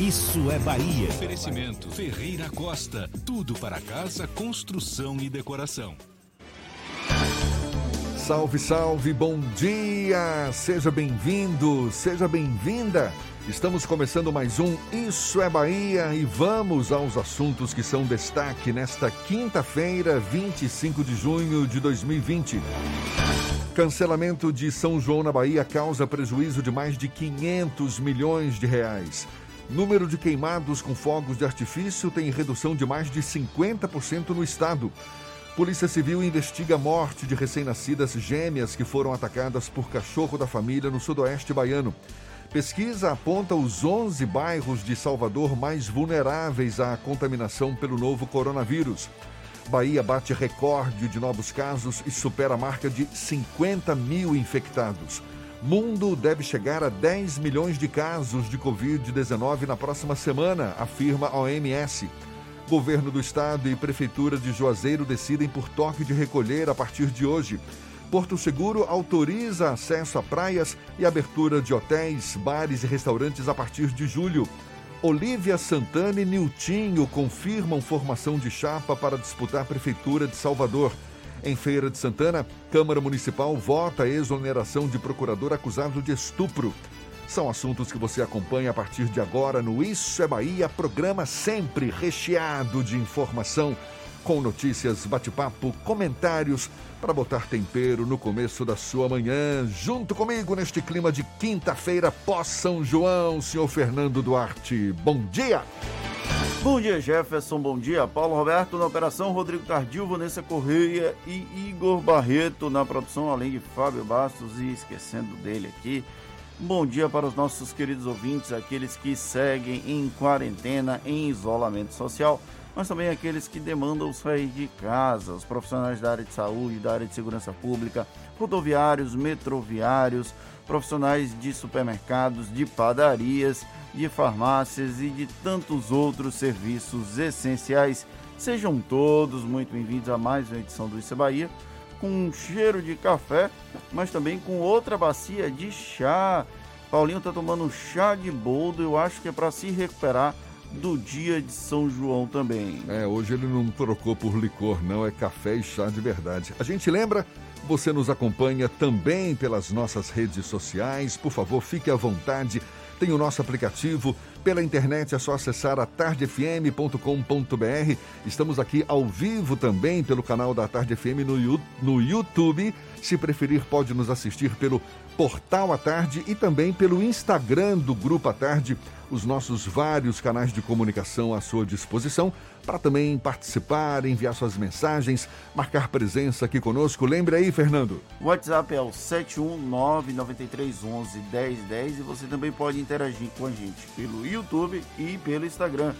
Isso é Bahia. Oferecimento Ferreira Costa. Tudo para casa, construção e decoração. Salve, salve, bom dia! Seja bem-vindo, seja bem-vinda. Estamos começando mais um Isso é Bahia e vamos aos assuntos que são destaque nesta quinta-feira, 25 de junho de 2020. Cancelamento de São João na Bahia causa prejuízo de mais de 500 milhões de reais. Número de queimados com fogos de artifício tem redução de mais de 50% no estado. Polícia Civil investiga a morte de recém-nascidas gêmeas que foram atacadas por cachorro da família no sudoeste baiano. Pesquisa aponta os 11 bairros de Salvador mais vulneráveis à contaminação pelo novo coronavírus. Bahia bate recorde de novos casos e supera a marca de 50 mil infectados. Mundo deve chegar a 10 milhões de casos de Covid-19 na próxima semana, afirma a OMS. Governo do Estado e Prefeitura de Juazeiro decidem por toque de recolher a partir de hoje. Porto Seguro autoriza acesso a praias e abertura de hotéis, bares e restaurantes a partir de julho. Olívia Santana e Niltinho confirmam formação de chapa para disputar a Prefeitura de Salvador. Em Feira de Santana, Câmara Municipal vota a exoneração de procurador acusado de estupro. São assuntos que você acompanha a partir de agora no Isso é Bahia, programa sempre recheado de informação, com notícias, bate-papo, comentários, para botar tempero no começo da sua manhã. Junto comigo neste clima de quinta-feira pós-São João, senhor Fernando Duarte. Bom dia! Bom dia, Jefferson. Bom dia, Paulo Roberto na operação, Rodrigo Tardio, Vanessa Correia e Igor Barreto na produção, além de Fábio Bastos e esquecendo dele aqui. Bom dia para os nossos queridos ouvintes, aqueles que seguem em quarentena, em isolamento social, mas também aqueles que demandam sair de casa, os profissionais da área de saúde, da área de segurança pública, rodoviários, metroviários, profissionais de supermercados, de padarias, de farmácias e de tantos outros serviços essenciais. Sejam todos muito bem-vindos a mais uma edição do Isso é Bahia, com um cheiro de café, mas também com outra bacia de chá. Paulinho tá tomando chá de boldo, eu acho que é para se recuperar do dia de São João também. É, hoje ele não trocou por licor, não, é café e chá de verdade. A gente lembra, você nos acompanha também pelas nossas redes sociais, por favor, fique à vontade. Tem o nosso aplicativo, pela internet é só acessar a tardefm.com.br. Estamos aqui ao vivo também pelo canal da Tarde FM no, no YouTube. Se preferir, pode nos assistir pelo Portal à Tarde e também pelo Instagram do Grupo à Tarde, os nossos vários canais de comunicação à sua disposição para também participar, enviar suas mensagens, marcar presença aqui conosco. Lembre aí, Fernando. O WhatsApp é o 71993111010 e você também pode interagir com a gente pelo YouTube e pelo Instagram.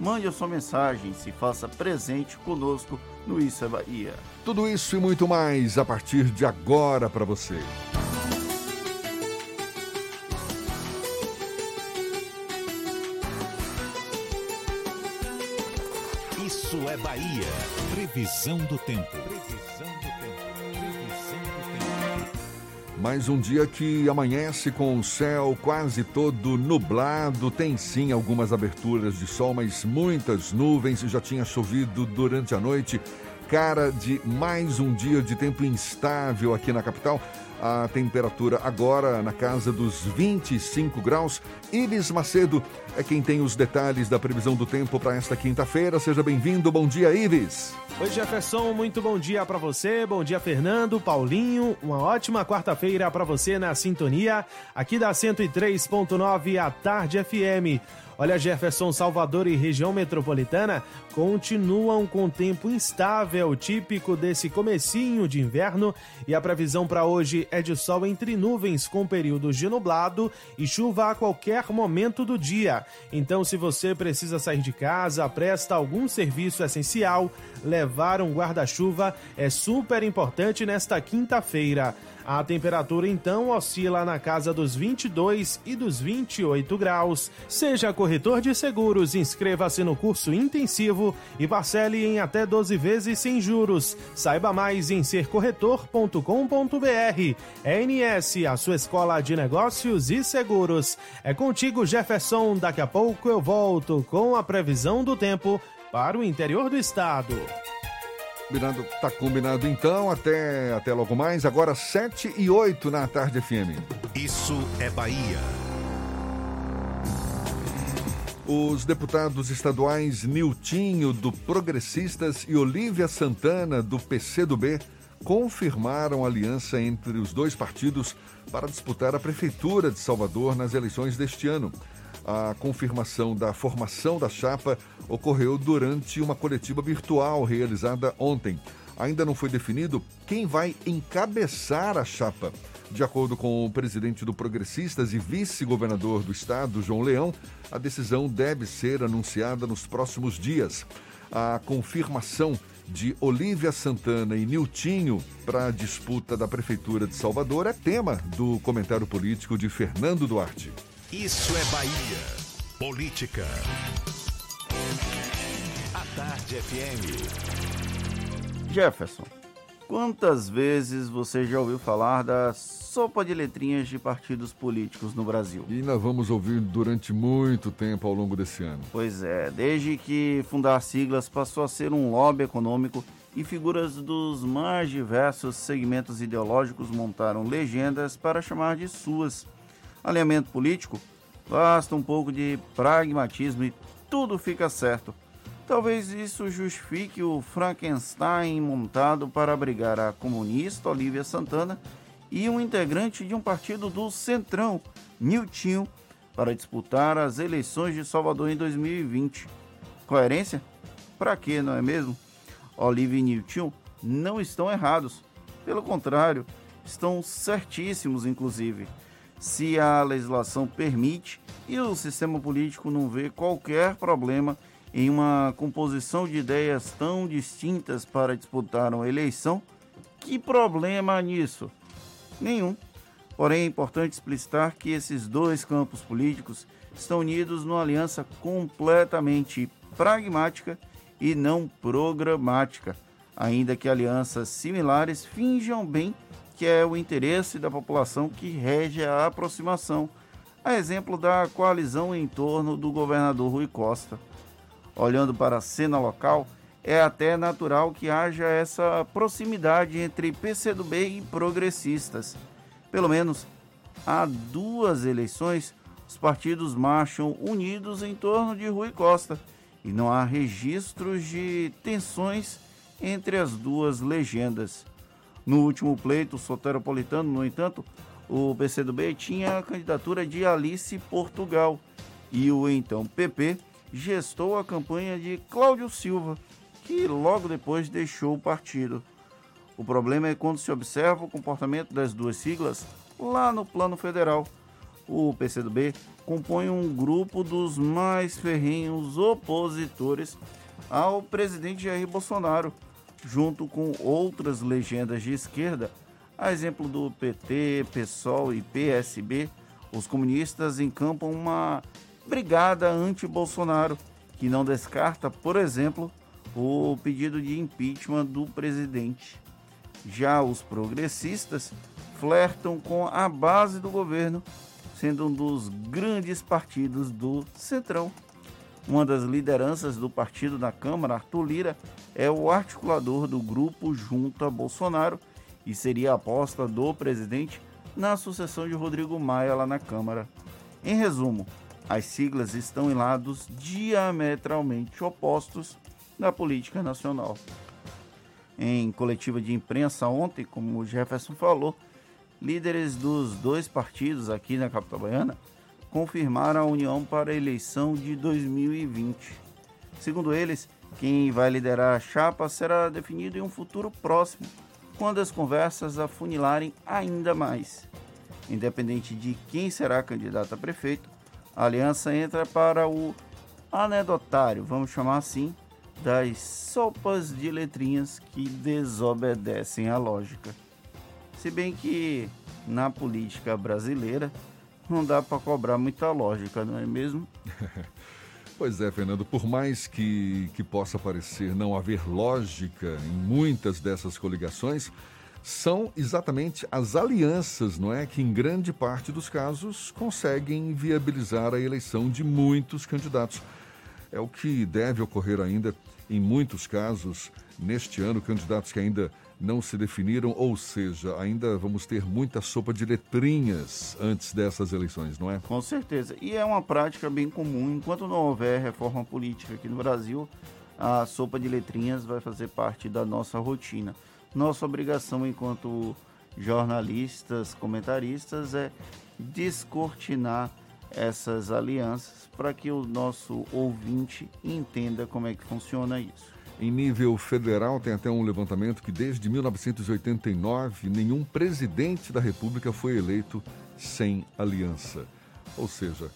Mande a sua mensagem, se faça presente conosco no Isso é Bahia. Tudo isso e muito mais a partir de agora para você. Isso é Bahia. Previsão do tempo. Previsão do tempo. Previsão do tempo. Mais um dia que amanhece com o céu quase todo nublado. Tem sim algumas aberturas de sol, mas muitas nuvens. Já tinha chovido durante a noite. Cara de mais um dia de tempo instável aqui na capital. A temperatura agora na casa dos 25 graus. Iris Macedo é quem tem os detalhes da previsão do tempo para esta quinta-feira. Seja bem-vindo. Bom dia, Iris. Oi, Jefferson. Muito bom dia para você. Bom dia, Fernando, Paulinho. Uma ótima quarta-feira para você na sintonia aqui da 103.9 à Tarde FM. Olha, Jefferson, Salvador e região metropolitana continuam com tempo instável, típico desse comecinho de inverno, e a previsão para hoje é de sol entre nuvens com períodos de nublado e chuva a qualquer momento do dia. Então, se você precisa sair de casa, presta algum serviço essencial, levar um guarda-chuva é super importante nesta quinta-feira. A temperatura então oscila na casa dos 22 e dos 28 graus. Seja corretor de seguros, inscreva-se no curso intensivo e parcele em até 12 vezes sem juros. Saiba mais em sercorretor.com.br. ENS, a sua escola de negócios e seguros. É contigo, Jefferson. Daqui a pouco eu volto com a previsão do tempo para o interior do estado. Combinado, tá combinado então, até, até logo mais, agora 7 e 8 na tarde FM. Isso é Bahia. Os deputados estaduais Niltinho, do Progressistas, e Olívia Santana, do PCdoB, confirmaram a aliança entre os dois partidos para disputar a Prefeitura de Salvador nas eleições deste ano. A confirmação da formação da chapa ocorreu durante uma coletiva virtual realizada ontem. Ainda não foi definido quem vai encabeçar a chapa. De acordo com o presidente do Progressistas e vice-governador do estado, João Leão, a decisão deve ser anunciada nos próximos dias. A confirmação de Olívia Santana e Niltinho para a disputa da Prefeitura de Salvador é tema do comentário político de Fernando Duarte. Isso é Bahia. Política. A Tarde FM. Jefferson, quantas vezes você já ouviu falar da sopa de letrinhas de partidos políticos no Brasil? E nós vamos ouvir durante muito tempo ao longo desse ano. Pois é, desde que fundar siglas passou a ser um lobby econômico e figuras dos mais diversos segmentos ideológicos montaram legendas para chamar de suas. Alinhamento político? Basta um pouco de pragmatismo e tudo fica certo. Talvez isso justifique o Frankenstein montado para abrigar a comunista Olivia Santana e um integrante de um partido do Centrão, Niltinho, para disputar as eleições de Salvador em 2020. Coerência? Para quê, não é mesmo? Olivia e Niltinho não estão errados. Pelo contrário, estão certíssimos, inclusive se a legislação permite e o sistema político não vê qualquer problema em uma composição de ideias tão distintas para disputar uma eleição, que problema nisso? Nenhum. Porém, é importante explicitar que esses dois campos políticos estão unidos numa aliança completamente pragmática e não programática, ainda que alianças similares finjam bem que é o interesse da população que rege a aproximação, a exemplo da coalizão em torno do governador Rui Costa. Olhando para a cena local, é até natural que haja essa proximidade entre PCdoB e progressistas. Pelo menos há duas eleições, os partidos marcham unidos em torno de Rui Costa e não há registros de tensões entre as duas legendas. No último pleito soteropolitano, no entanto, o PCdoB tinha a candidatura de Alice Portugal e o então PP gestou a campanha de Cláudio Silva, que logo depois deixou o partido. O problema é quando se observa o comportamento das duas siglas lá no plano federal. O PCdoB compõe um grupo dos mais ferrenhos opositores ao presidente Jair Bolsonaro junto com outras legendas de esquerda, a exemplo do PT, PSOL e PSB, os comunistas encampam uma brigada anti-Bolsonaro, que não descarta, por exemplo, o pedido de impeachment do presidente. Já os progressistas flertam com a base do governo, sendo um dos grandes partidos do Centrão. Uma das lideranças do partido na Câmara, Arthur Lira, é o articulador do grupo junto a Bolsonaro e seria a aposta do presidente na sucessão de Rodrigo Maia lá na Câmara. Em resumo, as siglas estão em lados diametralmente opostos da política nacional. Em coletiva de imprensa ontem, como o Jefferson falou, líderes dos dois partidos aqui na capital baiana confirmaram a união para a eleição de 2020. Segundo eles, quem vai liderar a chapa será definido em um futuro próximo, quando as conversas afunilarem ainda mais. Independente de quem será candidato a prefeito, a aliança entra para o anedotário, vamos chamar assim, das sopas de letrinhas que desobedecem à lógica. Se bem que na política brasileira não dá para cobrar muita lógica, não é mesmo? Pois é, Fernando, por mais que, que possa parecer não haver lógica em muitas dessas coligações, são exatamente as alianças, não é, que em grande parte dos casos conseguem viabilizar a eleição de muitos candidatos. É o que deve ocorrer ainda em muitos casos neste ano, candidatos que ainda não se definiram, ou seja, ainda vamos ter muita sopa de letrinhas antes dessas eleições, não é? Com certeza. E é uma prática bem comum. Enquanto não houver reforma política aqui no Brasil, a sopa de letrinhas vai fazer parte da nossa rotina. Nossa obrigação enquanto jornalistas, comentaristas, é descortinar essas alianças para que o nosso ouvinte entenda como é que funciona isso. Em nível federal, tem até um levantamento que desde 1989 nenhum presidente da República foi eleito sem aliança. Ou seja,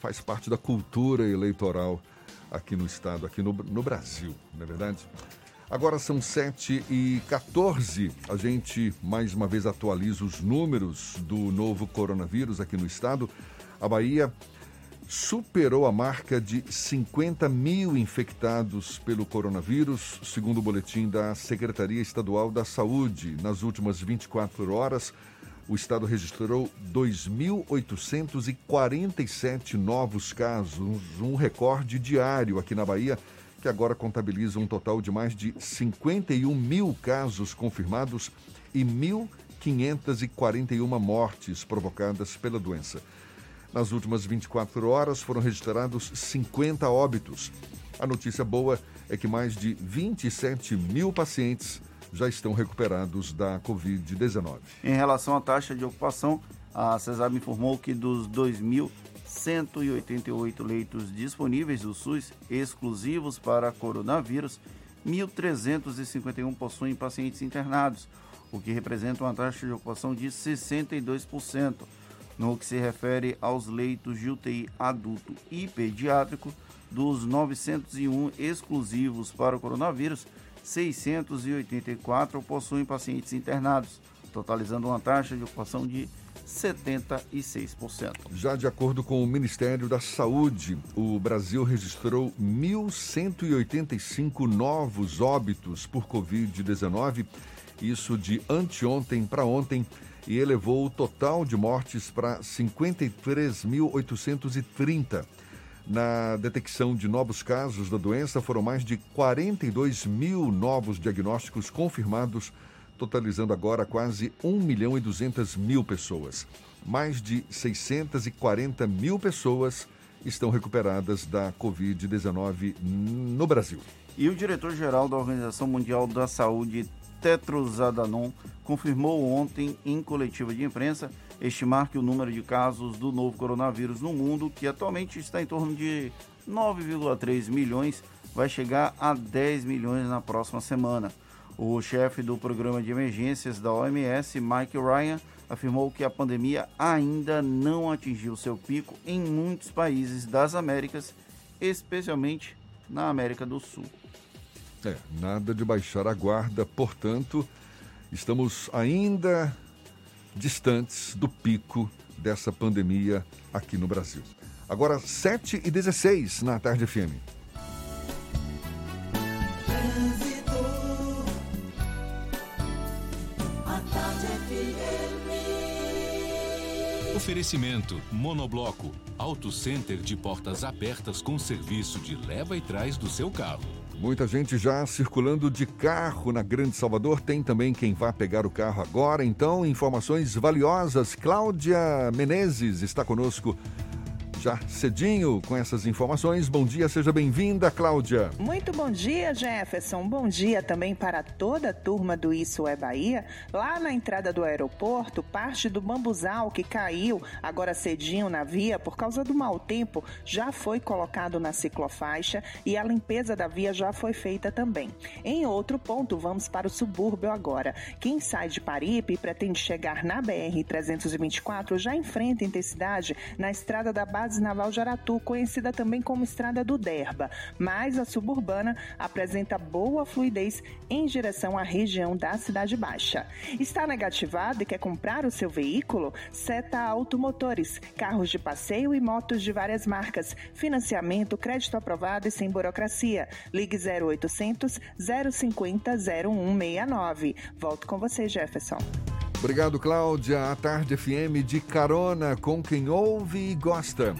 faz parte da cultura eleitoral aqui no estado, aqui no, no Brasil, não é verdade? Agora são 7 e 14. A gente mais uma vez atualiza os números do novo coronavírus aqui no estado. A Bahia superou a marca de 50 mil infectados pelo coronavírus, segundo o boletim da Secretaria Estadual da Saúde. Nas últimas 24 horas, o estado registrou 2.847 novos casos, um recorde diário aqui na Bahia, que agora contabiliza um total de mais de 51 mil casos confirmados e 1.541 mortes provocadas pela doença. Nas últimas 24 horas foram registrados 50 óbitos. A notícia boa é que mais de 27 mil pacientes já estão recuperados da Covid-19. Em relação à taxa de ocupação, a CESAB informou que dos 2.188 leitos disponíveis do SUS exclusivos para coronavírus, 1.351 possuem pacientes internados, o que representa uma taxa de ocupação de 62%. No que se refere aos leitos de UTI adulto e pediátrico, dos 901 exclusivos para o coronavírus, 684 possuem pacientes internados, totalizando uma taxa de ocupação de 76%. Já de acordo com o Ministério da Saúde, o Brasil registrou 1.185 novos óbitos por Covid-19, isso de anteontem para ontem e elevou o total de mortes para 53.830. Na detecção de novos casos da doença, foram mais de 42 mil novos diagnósticos confirmados, totalizando agora quase 1 milhão e 200 mil pessoas. Mais de 640 mil pessoas estão recuperadas da Covid-19 no Brasil. E o diretor-geral da Organização Mundial da Saúde, Tetros Adhanom, confirmou ontem em coletiva de imprensa estimar que o número de casos do novo coronavírus no mundo, que atualmente está em torno de 9,3 milhões, vai chegar a 10 milhões na próxima semana. O chefe do programa de emergências da OMS, Mike Ryan, afirmou que a pandemia ainda não atingiu seu pico em muitos países das Américas, especialmente na América do Sul. É, nada de baixar a guarda, portanto, estamos ainda distantes do pico dessa pandemia aqui no Brasil. Agora, 7 e 16 na Tarde FM. Oferecimento Monobloco, Auto Center de portas abertas com serviço de leva e trás do seu carro. Muita gente já circulando de carro na Grande Salvador. Tem também quem vá pegar o carro agora. Então, informações valiosas. Cláudia Menezes está conosco já cedinho com essas informações. Bom dia, seja bem-vinda, Cláudia. Muito bom dia, Jefferson. Bom dia também para toda a turma do Isso é Bahia. Lá na entrada do aeroporto, parte do bambuzal que caiu agora cedinho na via por causa do mau tempo já foi colocado na ciclofaixa e a limpeza da via já foi feita também. Em outro ponto, vamos para o subúrbio agora. Quem sai de Paripe e pretende chegar na BR 324 já enfrenta intensidade na estrada da base Base Naval Jaratu, conhecida também como Estrada do Derba, mas a suburbana apresenta boa fluidez em direção à região da Cidade Baixa. Está negativado e quer comprar o seu veículo? Seta Automotores, carros de passeio e motos de várias marcas, financiamento, crédito aprovado e sem burocracia. Ligue 0800 050 0169. Volto com você, Jefferson. Obrigado, Cláudia. A Tarde FM de carona com quem ouve e gosta.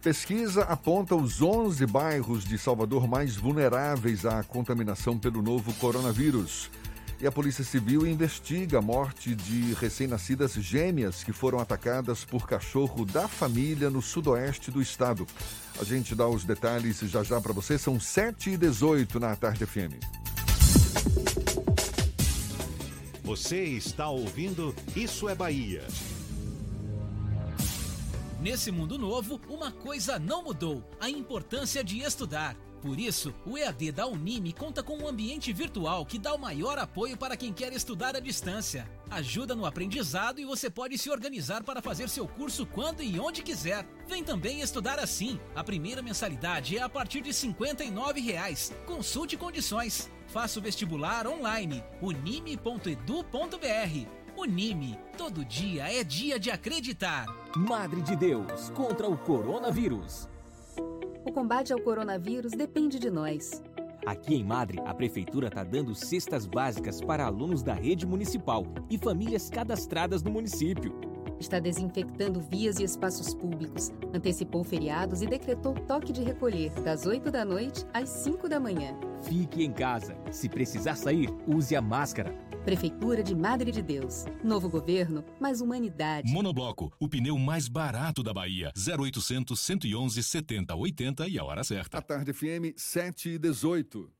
Pesquisa aponta os 11 bairros de Salvador mais vulneráveis à contaminação pelo novo coronavírus. E a Polícia Civil investiga a morte de recém-nascidas gêmeas que foram atacadas por cachorro da família no sudoeste do estado. A gente dá os detalhes já já para você. São 7 e 18 na Tarde FM. Você está ouvindo Isso é Bahia. Nesse mundo novo, uma coisa não mudou: a importância de estudar. Por isso, o EAD da Unime conta com um ambiente virtual que dá o maior apoio para quem quer estudar à distância. Ajuda no aprendizado e você pode se organizar para fazer seu curso quando e onde quiser. Vem também estudar assim. A primeira mensalidade é a partir de 59 reais. Consulte condições. Faça o vestibular online unime.edu.br. Unime, todo dia é dia de acreditar. Madre de Deus contra o coronavírus. O combate ao coronavírus depende de nós. Aqui em Madre, a prefeitura está dando cestas básicas para alunos da rede municipal e famílias cadastradas no município está desinfectando vias e espaços públicos, antecipou feriados e decretou toque de recolher das 8 da noite às 5 da manhã. Fique em casa. Se precisar sair, use a máscara. Prefeitura de Madre de Deus. Novo governo, mais humanidade. Monobloco, o pneu mais barato da Bahia. 0800 111 70 80 e a hora certa. A tarde FM 7 e 18.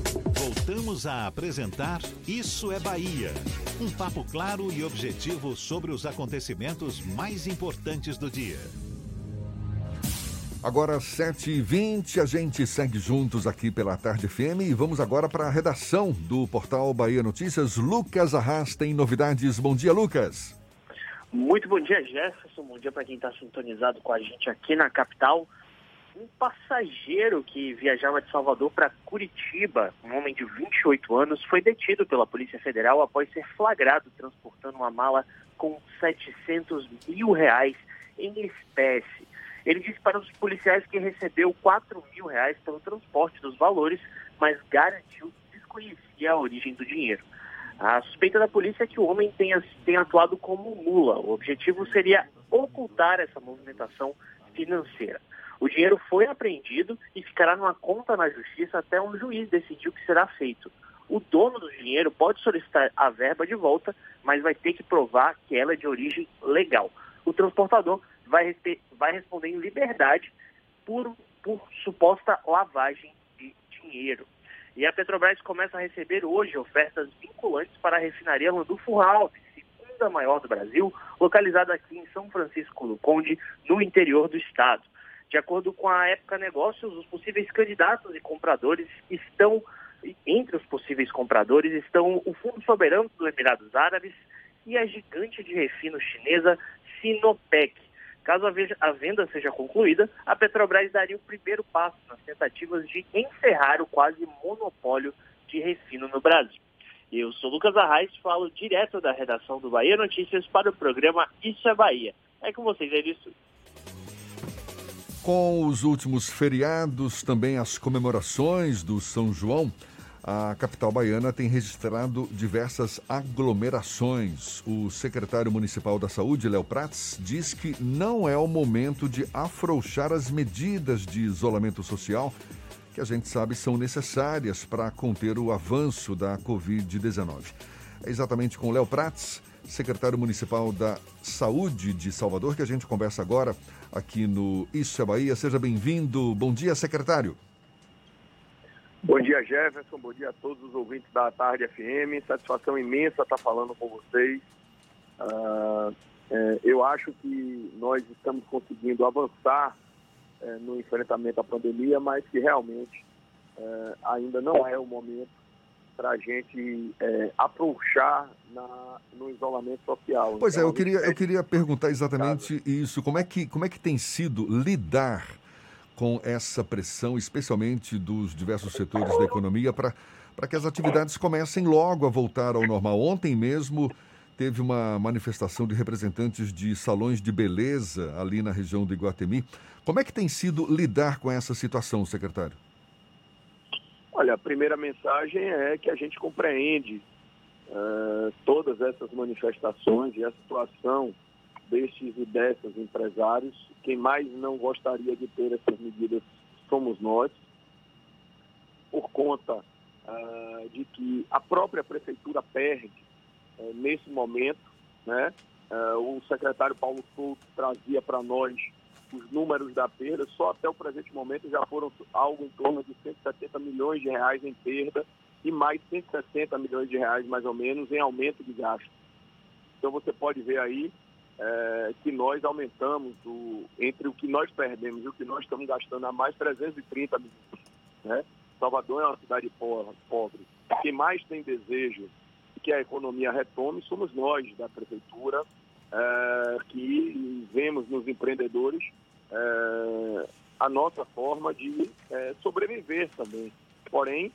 Voltamos a apresentar Isso é Bahia. Um papo claro e objetivo sobre os acontecimentos mais importantes do dia. Agora 7h20, a gente segue juntos aqui pela Tarde FM e vamos agora para a redação do portal Bahia Notícias. Lucas Arras tem novidades. Bom dia, Lucas. Muito bom dia, Jefferson. Bom dia para quem está sintonizado com a gente aqui na capital um passageiro que viajava de Salvador para Curitiba, um homem de 28 anos, foi detido pela Polícia Federal após ser flagrado transportando uma mala com 700 mil reais em espécie. Ele disse para os policiais que recebeu 4 mil reais pelo transporte dos valores, mas garantiu que desconhecia a origem do dinheiro. A suspeita da polícia é que o homem tenha, tenha atuado como mula. O objetivo seria ocultar essa movimentação financeira. O dinheiro foi apreendido e ficará numa conta na justiça até um juiz decidir o que será feito. O dono do dinheiro pode solicitar a verba de volta, mas vai ter que provar que ela é de origem legal. O transportador vai, vai responder em liberdade por, por suposta lavagem de dinheiro. E a Petrobras começa a receber hoje ofertas vinculantes para a refinaria Landulfo Alves, segunda maior do Brasil, localizada aqui em São Francisco do Conde, no interior do estado. De acordo com a Época Negócios, os possíveis candidatos e compradores estão, entre os possíveis compradores, estão o Fundo Soberano dos Emirados Árabes e a gigante de refino chinesa Sinopec. Caso a venda seja concluída, a Petrobras daria o primeiro passo nas tentativas de encerrar o quase monopólio de refino no Brasil. Eu sou Lucas Arraes, falo direto da redação do Bahia Notícias para o programa Isso é Bahia. É com vocês, Edilson. Com os últimos feriados, também as comemorações do São João, a capital baiana tem registrado diversas aglomerações. O secretário municipal da Saúde, Léo Prats, diz que não é o momento de afrouxar as medidas de isolamento social que a gente sabe são necessárias para conter o avanço da Covid-19. É exatamente com Léo Prats, secretário municipal da Saúde de Salvador, que a gente conversa agora aqui no Isso é Bahia. Seja bem-vindo. Bom dia, secretário. Bom dia, Jefferson. Bom dia a todos os ouvintes da Tarde FM. Satisfação imensa estar falando com vocês. Uh, é, eu acho que nós estamos conseguindo avançar é, no enfrentamento à pandemia, mas que realmente é, ainda não é o momento para a gente é, afrouxar na, no isolamento social. Pois então, é, eu queria, eu queria perguntar exatamente isso. Como é, que, como é que tem sido lidar com essa pressão, especialmente dos diversos setores da economia, para que as atividades comecem logo a voltar ao normal? Ontem mesmo teve uma manifestação de representantes de salões de beleza ali na região do Iguatemi. Como é que tem sido lidar com essa situação, secretário? Olha, a primeira mensagem é que a gente compreende uh, todas essas manifestações e a situação destes e dessas empresários. Quem mais não gostaria de ter essas medidas somos nós, por conta uh, de que a própria prefeitura perde uh, nesse momento. Né? o secretário Paulo Souto trazia para nós os números da perda, só até o presente momento já foram algo em torno de 170 milhões de reais em perda e mais 160 milhões de reais, mais ou menos, em aumento de gasto. Então você pode ver aí é, que nós aumentamos o, entre o que nós perdemos e o que nós estamos gastando a mais 330 milhões. Né? Salvador é uma cidade pobre. Quem mais tem desejo que a economia retome somos nós, da prefeitura, é, que vemos nos empreendedores é, a nossa forma de é, sobreviver também. Porém,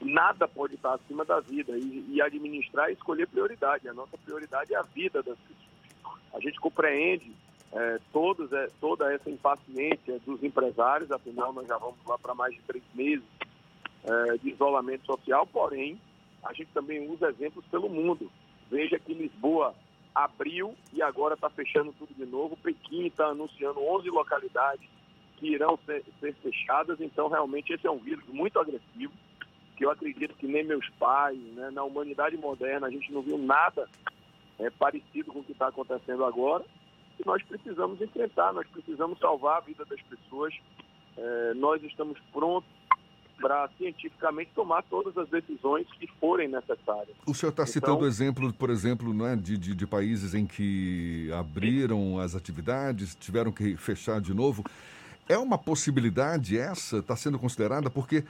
nada pode estar acima da vida e, e administrar e escolher prioridade. A nossa prioridade é a vida das pessoas. A gente compreende é, todos, é, toda essa impaciência dos empresários, afinal nós já vamos lá para mais de três meses é, de isolamento social, porém a gente também usa exemplos pelo mundo. Veja que Lisboa abriu e agora está fechando tudo de novo. Pequim está anunciando 11 localidades que irão ser, ser, fechadas. Então, realmente, esse é um vírus muito agressivo, que eu acredito que nem meus pais, né, na humanidade moderna, a gente não viu nada é, parecido com o que está acontecendo agora. E nós precisamos enfrentar, nós precisamos salvar a vida das pessoas. É, nós estamos prontos para cientificamente tomar todas as decisões que forem necessárias. O senhor está então, citando exemplo, por exemplo, né, de, de, de, países em que abriram as atividades, tiveram que fechar de novo. É uma possibilidade essa? Está sendo considerada? Porque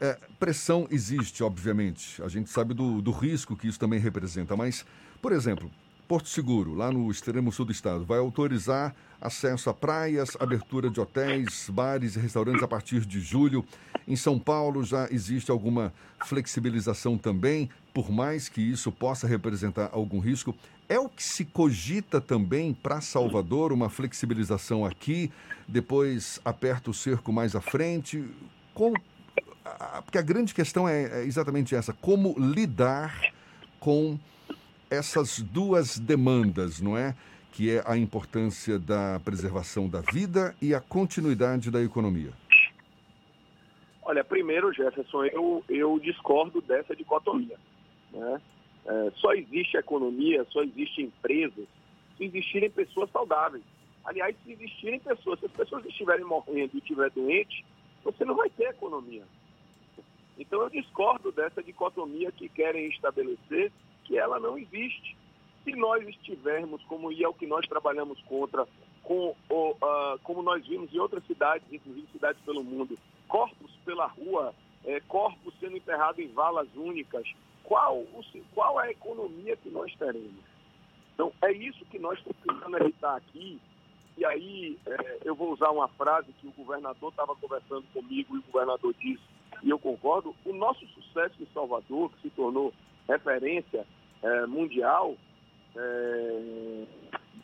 é, pressão existe, obviamente. A gente sabe do, do risco que isso também representa. Mas, por exemplo, Porto Seguro, lá no extremo sul do estado, vai autorizar acesso a praias, abertura de hotéis, bares e restaurantes a partir de julho. Em São Paulo já existe alguma flexibilização também, por mais que isso possa representar algum risco. É o que se cogita também para Salvador, uma flexibilização aqui, depois aperta o cerco mais à frente? Como... Porque a grande questão é, é exatamente essa: como lidar com essas duas demandas, não é? Que é a importância da preservação da vida e a continuidade da economia. Olha, primeiro, Jefferson, eu, eu discordo dessa dicotomia. Né? É, só existe economia, só existe empresas se existirem pessoas saudáveis. Aliás, se existirem pessoas, se as pessoas estiverem morrendo e estiver doente, você não vai ter economia. Então eu discordo dessa dicotomia que querem estabelecer que ela não existe. Se nós estivermos, como e é o que nós trabalhamos contra, com, o, uh, como nós vimos em outras cidades, inclusive cidades pelo mundo, corpos pela rua, é, corpos sendo enterrados em valas únicas, qual, o, qual é a economia que nós teremos? Então, é isso que nós estamos tentando evitar aqui. E aí, é, eu vou usar uma frase que o governador estava conversando comigo e o governador disse e eu concordo, o nosso sucesso em Salvador, que se tornou referência é, mundial é,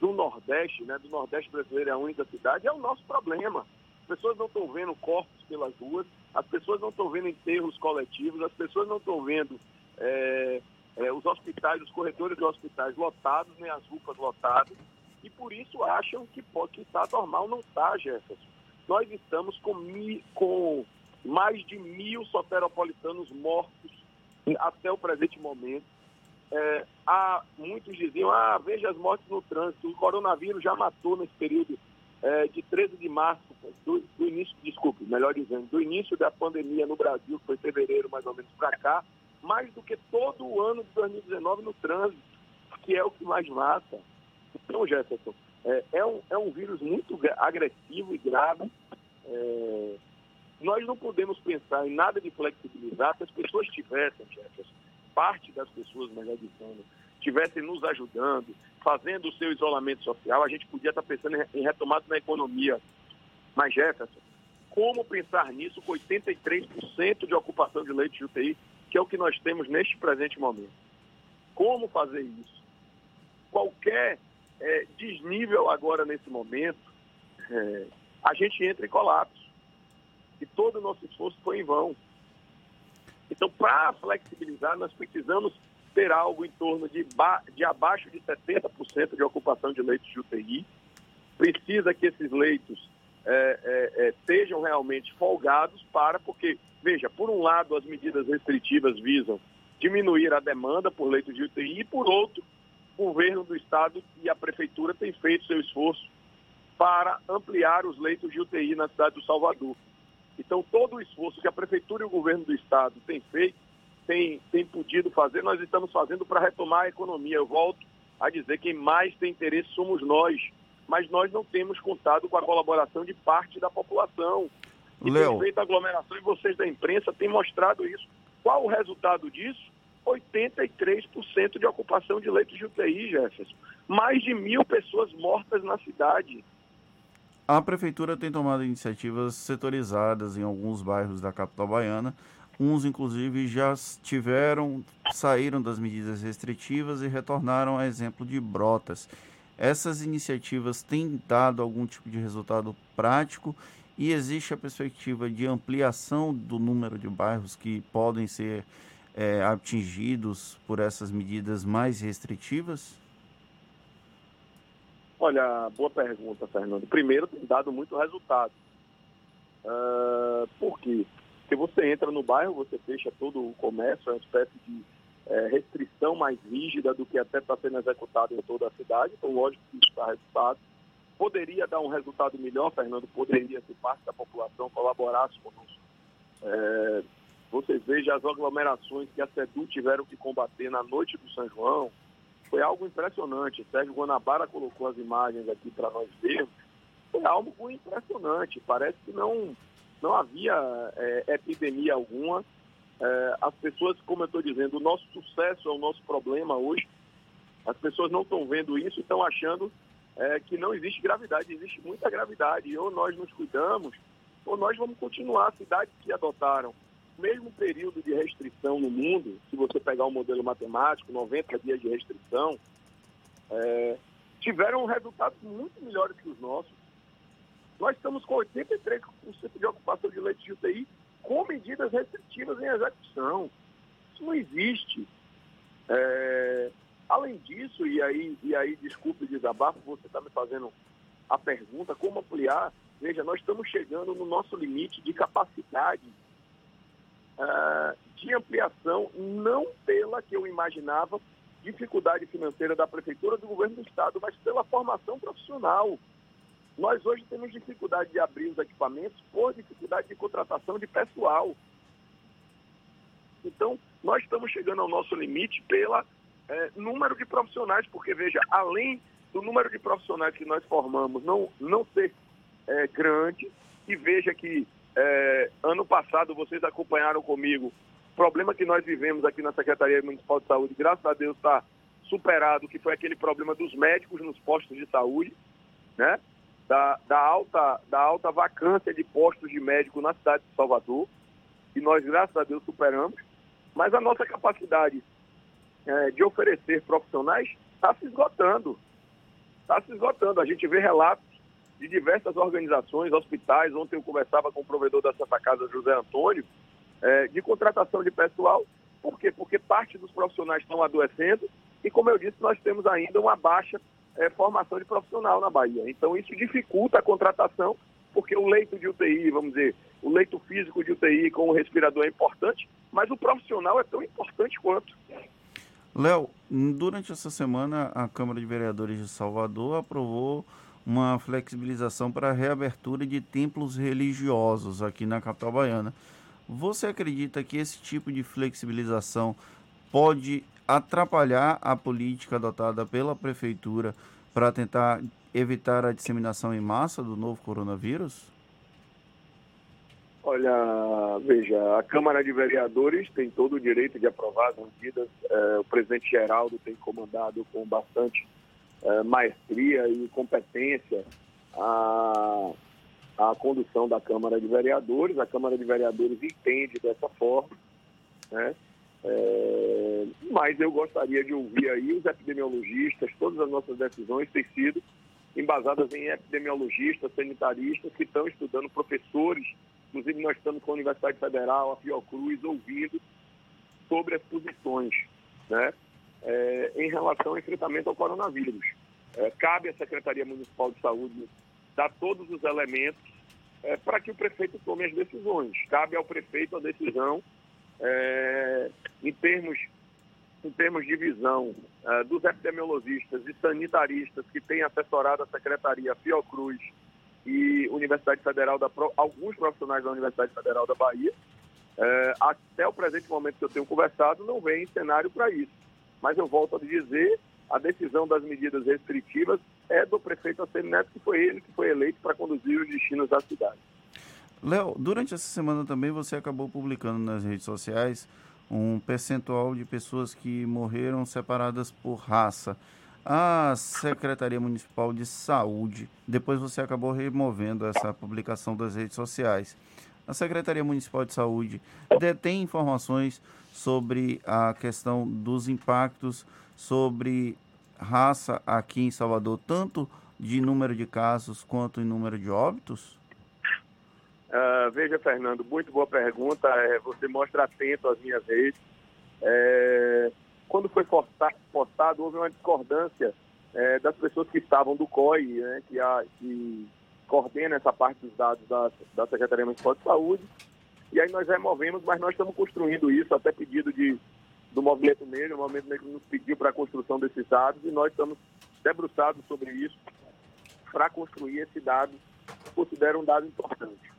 do Nordeste, né, do Nordeste brasileiro, é a única cidade, é o nosso problema. As pessoas não estão vendo corpos pelas ruas, as pessoas não estão vendo enterros coletivos, as pessoas não estão vendo é, é, os hospitais, os corredores dos hospitais lotados, nem as UPAs lotadas, e por isso acham que pode estar normal. Não está, Jefferson. Nós estamos com, mi, com mais de mil soteropolitanos mortos até o presente momento. É, há, muitos diziam, ah, veja as mortes no trânsito, o coronavírus já matou nesse período é, de 13 de março, do, do, início, desculpe, melhor dizendo, do início da pandemia no Brasil, que foi fevereiro mais ou menos para cá, mais do que todo o ano de 2019 no trânsito, que é o que mais mata. Então, Jefferson, é, é um, é um vírus muito agressivo e grave. É, nós não podemos pensar em nada de flexibilizar se as pessoas tivessem, Jefferson, parte das pessoas, melhor dizendo, estivessem nos ajudando, fazendo o seu isolamento social, a gente podia estar pensando em retomada na economia. Mas, Jefferson, como pensar nisso com 83% de ocupação de leite de UTI, que é o que nós temos neste presente momento? Como fazer isso? Qualquer é, desnível agora nesse momento, é, a gente entra em colapso. E todo o nosso esforço foi em vão. Então, para flexibilizar, nós precisamos ter algo em torno de, de abaixo de 70% de ocupação de leitos de UTI. Precisa que esses leitos é, é, é, estejam realmente folgados para, porque, veja, por um lado as medidas restritivas visam diminuir a demanda por leitos de UTI e, por outro, o governo do estado e a prefeitura têm feito seu esforço para ampliar os leitos de UTI na cidade do Salvador. Então, todo o esforço que a prefeitura e o governo do estado têm feito tem, tem podido fazer, nós estamos fazendo para retomar a economia. Eu volto a dizer que quem mais tem interesse somos nós, mas nós não temos contado com a colaboração de parte da população. E Leo. tem feito aglomeração e vocês da imprensa têm mostrado isso. Qual o resultado disso? 83% de ocupação de leitos de UTI, Jefferson. Mais de mil pessoas mortas na cidade. A prefeitura tem tomado iniciativas setorizadas em alguns bairros da capital baiana Uns, inclusive, já tiveram, saíram das medidas restritivas e retornaram a exemplo de Brotas. Essas iniciativas têm dado algum tipo de resultado prático e existe a perspectiva de ampliação do número de bairros que podem ser é, atingidos por essas medidas mais restritivas? Olha, boa pergunta, Fernando. Primeiro, tem dado muito resultado. Uh, por quê? Porque você entra no bairro, você fecha todo o comércio, é uma espécie de é, restrição mais rígida do que até está sendo executado em toda a cidade. Então, lógico que isso está resultado. Poderia dar um resultado melhor, Fernando, poderia, se parte da população colaborasse conosco. É, vocês vejam as aglomerações que a SEDU tiveram que combater na noite do São João. Foi algo impressionante. Sérgio Guanabara colocou as imagens aqui para nós vermos. Foi algo impressionante. Parece que não não havia é, epidemia alguma. É, as pessoas, como eu estou dizendo, o nosso sucesso é o nosso problema hoje. As pessoas não estão vendo isso e estão achando é, que não existe gravidade. Existe muita gravidade. Ou nós nos cuidamos, ou nós vamos continuar. Cidades que adotaram mesmo período de restrição no mundo, se você pegar o modelo matemático, 90 dias de restrição, é, tiveram resultados muito melhores que os nossos. Nós estamos com 83% de ocupação de leitos de UTI com medidas restritivas em execução. Isso não existe. É... Além disso, e aí, e aí desculpe o desabafo, você está me fazendo a pergunta, como ampliar? Veja, nós estamos chegando no nosso limite de capacidade uh, de ampliação, não pela que eu imaginava dificuldade financeira da Prefeitura, do Governo do Estado, mas pela formação profissional. Nós hoje temos dificuldade de abrir os equipamentos por dificuldade de contratação de pessoal. Então, nós estamos chegando ao nosso limite pelo é, número de profissionais, porque, veja, além do número de profissionais que nós formamos não, não ser é, grande, e veja que é, ano passado vocês acompanharam comigo o problema que nós vivemos aqui na Secretaria Municipal de Saúde, graças a Deus está superado, que foi aquele problema dos médicos nos postos de saúde, né? da, da, alta, da alta vacância de postos de médico na cidade de Salvador. e nós, graças a Deus, superamos, mas a nossa capacidade é, de oferecer profissionais está se esgotando. Está se esgotando. A gente vê relatos de diversas organizações, hospitais. Ontem eu conversava com o provedor da Santa Casa, José Antônio, é, de contratação de pessoal. Por quê? Porque parte dos profissionais estão adoecendo e, como eu disse, nós temos ainda uma baixa é, formação de profissional na Bahia. Então, isso dificulta a contratação, porque o leito de UTI, vamos dizer, o leito físico de UTI com o respirador é importante, mas o profissional é tão importante quanto. Léo, durante essa semana, a Câmara de Vereadores de Salvador aprovou uma flexibilização para a reabertura de templos religiosos aqui na capital baiana. Você acredita que esse tipo de flexibilização pode atrapalhar a política adotada pela prefeitura para tentar evitar a disseminação em massa do novo coronavírus? Olha, veja, a Câmara de Vereadores tem todo o direito de aprovar as medidas. É, o presidente Geraldo tem comandado com bastante é, maestria e competência a, a condução da Câmara de Vereadores. A Câmara de Vereadores entende dessa forma, né? É, mas eu gostaria de ouvir aí os epidemiologistas, todas as nossas decisões têm sido embasadas em epidemiologistas, sanitaristas que estão estudando, professores, inclusive nós estamos com a Universidade Federal, a Fiocruz, ouvindo sobre as posições, né? É, em relação ao enfrentamento ao coronavírus. É, cabe à Secretaria Municipal de Saúde dar todos os elementos é, para que o prefeito tome as decisões. Cabe ao prefeito a decisão é, em, termos, em termos de visão é, dos epidemiologistas e sanitaristas que têm assessorado a Secretaria Fiocruz e Universidade Federal da alguns profissionais da Universidade Federal da Bahia. É, até o presente momento que eu tenho conversado, não vem cenário para isso. Mas eu volto a dizer, a decisão das medidas restritivas é do prefeito Assemi Neto, que foi ele que foi eleito para conduzir os destinos da cidade. Léo, durante essa semana também você acabou publicando nas redes sociais um percentual de pessoas que morreram separadas por raça. A Secretaria Municipal de Saúde, depois você acabou removendo essa publicação das redes sociais. A Secretaria Municipal de Saúde detém informações sobre a questão dos impactos sobre raça aqui em Salvador, tanto de número de casos quanto em número de óbitos? Uh, veja, Fernando, muito boa pergunta. É, você mostra atento às minhas redes. É, quando foi postado, houve uma discordância é, das pessoas que estavam do COI, né, que, a, que coordena essa parte dos dados da, da Secretaria Municipal de Saúde, e aí nós removemos, mas nós estamos construindo isso, até pedido de, do Movimento Negro, o Movimento Negro nos pediu para a construção desses dados e nós estamos debruçados sobre isso para construir esse dado, considero um dado importante.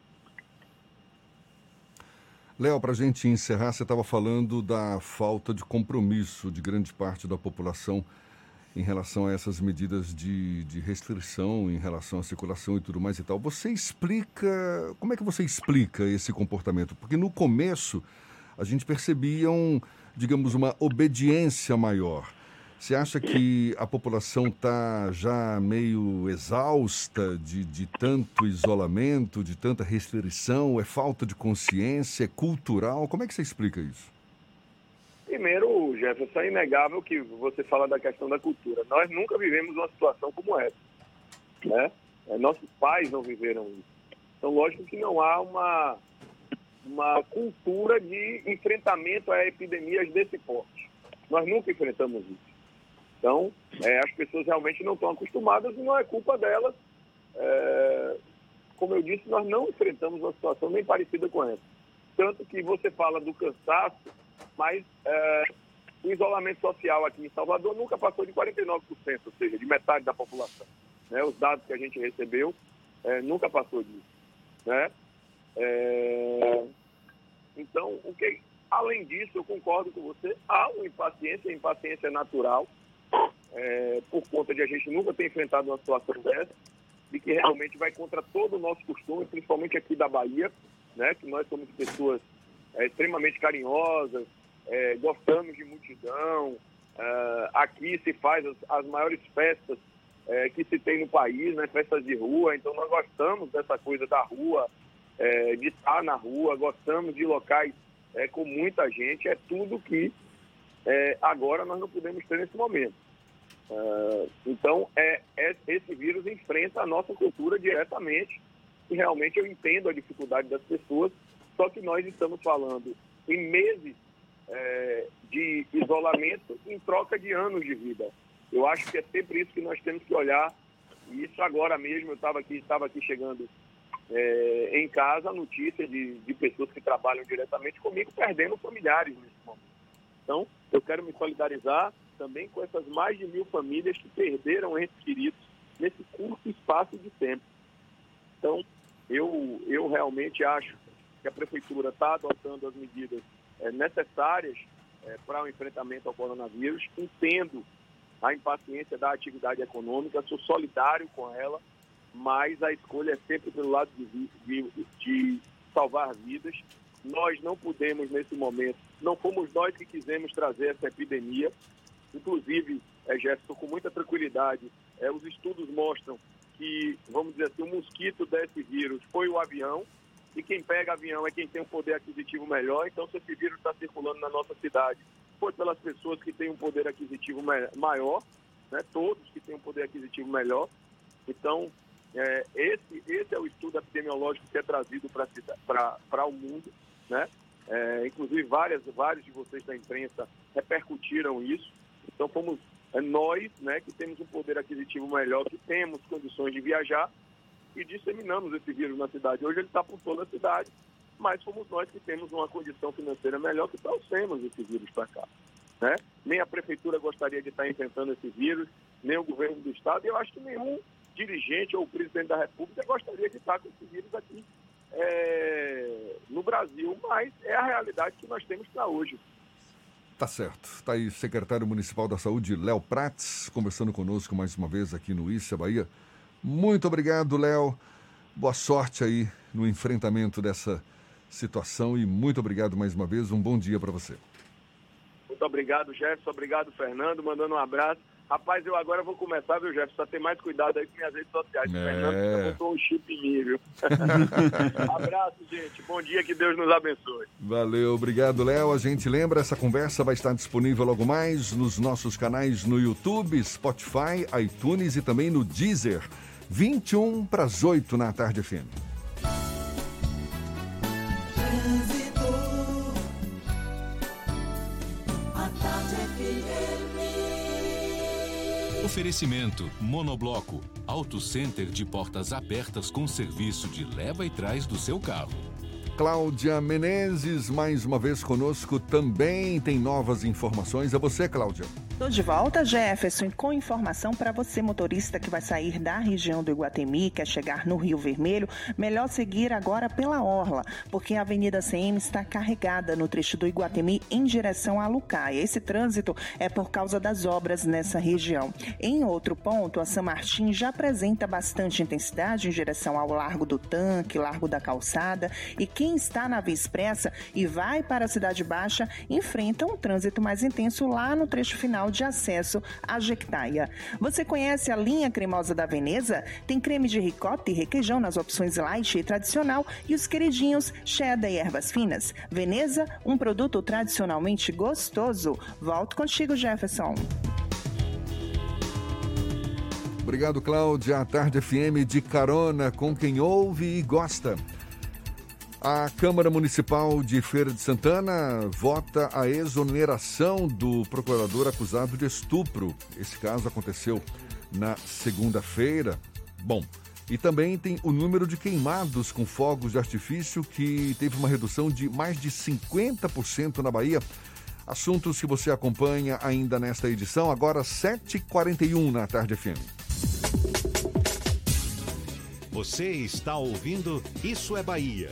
Léo, para a gente encerrar, você estava falando da falta de compromisso de grande parte da população em relação a essas medidas de, de restrição em relação à circulação e tudo mais e tal. Você explica, como é que você explica esse comportamento? Porque no começo a gente percebia um, digamos, uma obediência maior. Você acha que a população está já meio exausta de, de tanto isolamento, de tanta restrição? É falta de consciência? É cultural? Como é que você explica isso? Primeiro, Jefferson, é inegável que você fala da questão da cultura. Nós nunca vivemos uma situação como essa. Né? É, nossos pais não viveram isso. Então, lógico que não há uma, uma cultura de enfrentamento a epidemias desse porte. Nós nunca enfrentamos isso. Então, é, as pessoas realmente não estão acostumadas e não é culpa delas. É, como eu disse, nós não enfrentamos uma situação nem parecida com essa. Tanto que você fala do cansaço, mas é, o isolamento social aqui em Salvador nunca passou de 49%, ou seja, de metade da população. Né? Os dados que a gente recebeu é, nunca passou disso. Né? É, então, o que, além disso, eu concordo com você, há uma impaciência, impaciência é natural, é, por conta de a gente nunca ter enfrentado uma situação dessa, e que realmente vai contra todo o nosso costume, principalmente aqui da Bahia, né, que nós somos pessoas é, extremamente carinhosas, é, gostamos de multidão. É, aqui se faz as, as maiores festas é, que se tem no país, né, festas de rua, então nós gostamos dessa coisa da rua, é, de estar na rua, gostamos de locais é, com muita gente, é tudo que é, agora nós não podemos ter nesse momento. Uh, então, é, é, esse vírus enfrenta a nossa cultura diretamente e realmente eu entendo a dificuldade das pessoas, só que nós estamos falando em meses é, de isolamento em troca de anos de vida. Eu acho que é sempre isso que nós temos que olhar, e isso agora mesmo, eu estava aqui, estava aqui chegando é, em casa a notícia de, de pessoas que trabalham diretamente comigo perdendo familiares nesse momento. Então, eu quero me solidarizar também com essas mais de mil famílias que perderam entes queridos nesse curto espaço de tempo. Então, eu, eu realmente acho que a Prefeitura está adotando as medidas necessárias é, para o enfrentamento ao coronavírus. Entendo a impaciência da atividade econômica, sou solidário com ela, mas a escolha é sempre pelo lado de, de, de salvar vidas. Nós não podemos, nesse momento, não fomos nós que quisemos trazer essa epidemia. Inclusive, é, Jefferson, com muita tranquilidade, é, os estudos mostram que, vamos dizer assim, o mosquito desse vírus foi o avião, e quem pega avião é quem tem um poder aquisitivo melhor. Então, se esse vírus está circulando na nossa cidade, foi pelas pessoas que têm um poder aquisitivo maior, né? todos que têm um poder aquisitivo melhor. Então, é, esse, esse é o estudo epidemiológico que é trazido para o mundo, né? É, inclusive, várias, vários de vocês da imprensa repercutiram isso. Então, fomos é, nós, né, que temos um poder aquisitivo melhor, que temos condições de viajar e disseminamos esse vírus na cidade. Hoje ele está por toda a cidade, mas fomos nós que temos uma condição financeira melhor que trouxemos esse vírus para cá. Né? Nem a prefeitura gostaria de estar enfrentando esse vírus, nem o governo do estado, e eu acho que nenhum dirigente ou presidente da República gostaria de estar com esse vírus aqui é, no Brasil, mas é a realidade que nós temos para hoje. Tá certo. Está aí o secretário municipal da Saúde, Léo Prates, conversando conosco mais uma vez aqui no Issa Bahia. Muito obrigado, Léo. Boa sorte aí no enfrentamento dessa situação e muito obrigado mais uma vez. Um bom dia para você. Muito obrigado, Jefferson. Obrigado, Fernando. Mandando um abraço Rapaz, eu agora vou começar, viu, Jefferson? Só ter mais cuidado aí com minhas redes sociais. É. Fernando botou um chip em mim, viu? Abraço, gente. Bom dia, que Deus nos abençoe. Valeu, obrigado, Léo. A gente lembra, essa conversa vai estar disponível logo mais nos nossos canais no YouTube, Spotify, iTunes e também no Deezer. 21 para as 8 na tarde FM. Oferecimento Monobloco, Auto Center de portas abertas com serviço de leva e trás do seu carro. Cláudia Menezes, mais uma vez conosco, também tem novas informações. É você, Cláudia. Estou de volta, Jefferson, com informação para você, motorista que vai sair da região do Iguatemi, quer chegar no Rio Vermelho, melhor seguir agora pela Orla, porque a Avenida CM está carregada no trecho do Iguatemi em direção a Lucaia. Esse trânsito é por causa das obras nessa região. Em outro ponto, a São Martin já apresenta bastante intensidade em direção ao Largo do Tanque, Largo da Calçada, e quem está na Via Expressa e vai para a Cidade Baixa enfrenta um trânsito mais intenso lá no trecho final de acesso à Jequitaia. Você conhece a linha cremosa da Veneza? Tem creme de ricota e requeijão nas opções light e tradicional e os queridinhos cheddar e ervas finas. Veneza, um produto tradicionalmente gostoso. Volto contigo, Jefferson. Obrigado, Cláudia. A Tarde FM de carona com quem ouve e gosta. A Câmara Municipal de Feira de Santana vota a exoneração do procurador acusado de estupro. Esse caso aconteceu na segunda-feira. Bom, e também tem o número de queimados com fogos de artifício, que teve uma redução de mais de 50% na Bahia. Assuntos que você acompanha ainda nesta edição, agora 7h41 na Tarde FM. Você está ouvindo Isso é Bahia.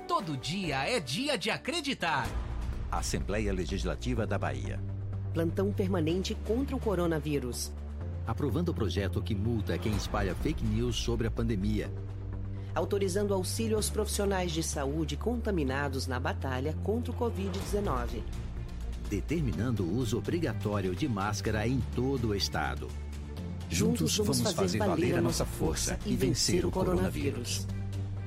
Todo dia é dia de acreditar. Assembleia Legislativa da Bahia. Plantão permanente contra o coronavírus. Aprovando o projeto que multa quem espalha fake news sobre a pandemia. Autorizando auxílio aos profissionais de saúde contaminados na batalha contra o Covid-19. Determinando o uso obrigatório de máscara em todo o estado. Juntos vamos fazer valer a nossa força e vencer o coronavírus.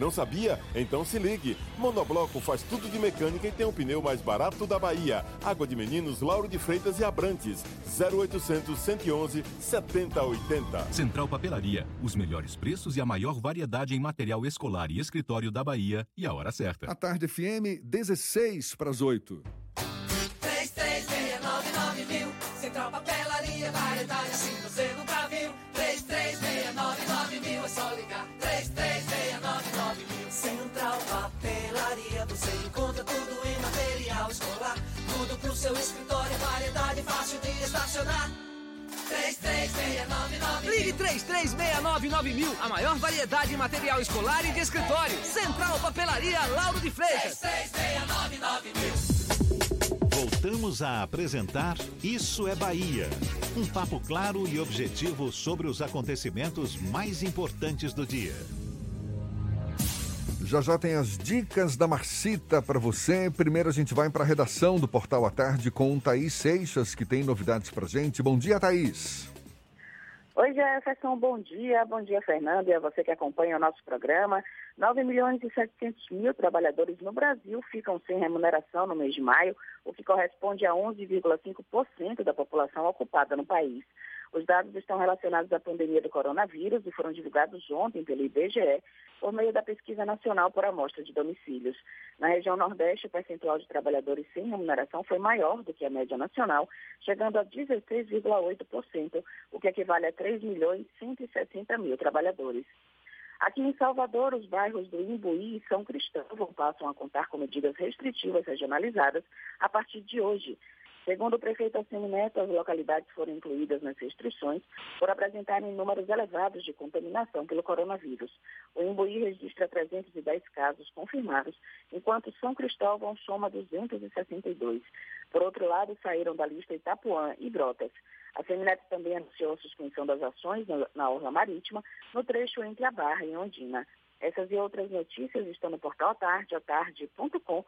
Não sabia? Então se ligue. Monobloco faz tudo de mecânica e tem o pneu mais barato da Bahia. Água de Meninos, Lauro de Freitas e Abrantes. 0800 111 7080. Central Papelaria. Os melhores preços e a maior variedade em material escolar e escritório da Bahia. E a hora certa. A tarde FM, 16 para as 8. 3369 mil. Central Papelaria, variedade Ligue 3369 mil. A maior variedade em material escolar e de escritório. Central Papelaria Lauro de Freitas. 3369 mil. Voltamos a apresentar Isso é Bahia. Um papo claro e objetivo sobre os acontecimentos mais importantes do dia. Já já tem as dicas da Marcita para você. Primeiro a gente vai para a redação do Portal à Tarde com Thaís Seixas, que tem novidades para gente. Bom dia, Thaís. Oi, Jefferson, bom dia. Bom dia, Fernando, e a você que acompanha o nosso programa. 9 milhões e 700 mil trabalhadores no Brasil ficam sem remuneração no mês de maio, o que corresponde a 11,5% da população ocupada no país. Os dados estão relacionados à pandemia do coronavírus e foram divulgados ontem pelo IBGE por meio da Pesquisa Nacional por Amostra de Domicílios. Na região Nordeste, o percentual de trabalhadores sem remuneração foi maior do que a média nacional, chegando a 16,8%, o que equivale a 3 milhões e 160 mil trabalhadores. Aqui em Salvador, os bairros do Imbuí e São Cristóvão passam a contar com medidas restritivas regionalizadas a partir de hoje. Segundo o prefeito Assemi Neto, as localidades foram incluídas nas restrições por apresentarem números elevados de contaminação pelo coronavírus. O Imbuí registra 310 casos confirmados, enquanto São Cristóvão soma 262. Por outro lado, saíram da lista Itapuã e Brotas. A Semineto também anunciou a suspensão das ações na Orla Marítima, no trecho entre a Barra e Ondina. Essas e outras notícias estão no portal Tarde, atarde.com.br.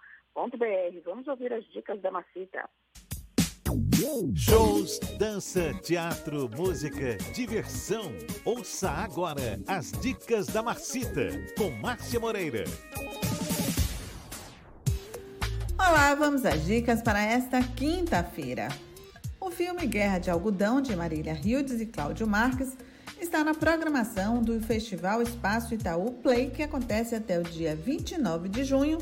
Vamos ouvir as dicas da Macita. Shows, dança, teatro, música, diversão. Ouça agora as dicas da Marcita com Márcia Moreira. Olá, vamos às dicas para esta quinta-feira. O filme Guerra de Algodão, de Marília Hildes e Cláudio Marques, está na programação do Festival Espaço Itaú Play, que acontece até o dia 29 de junho,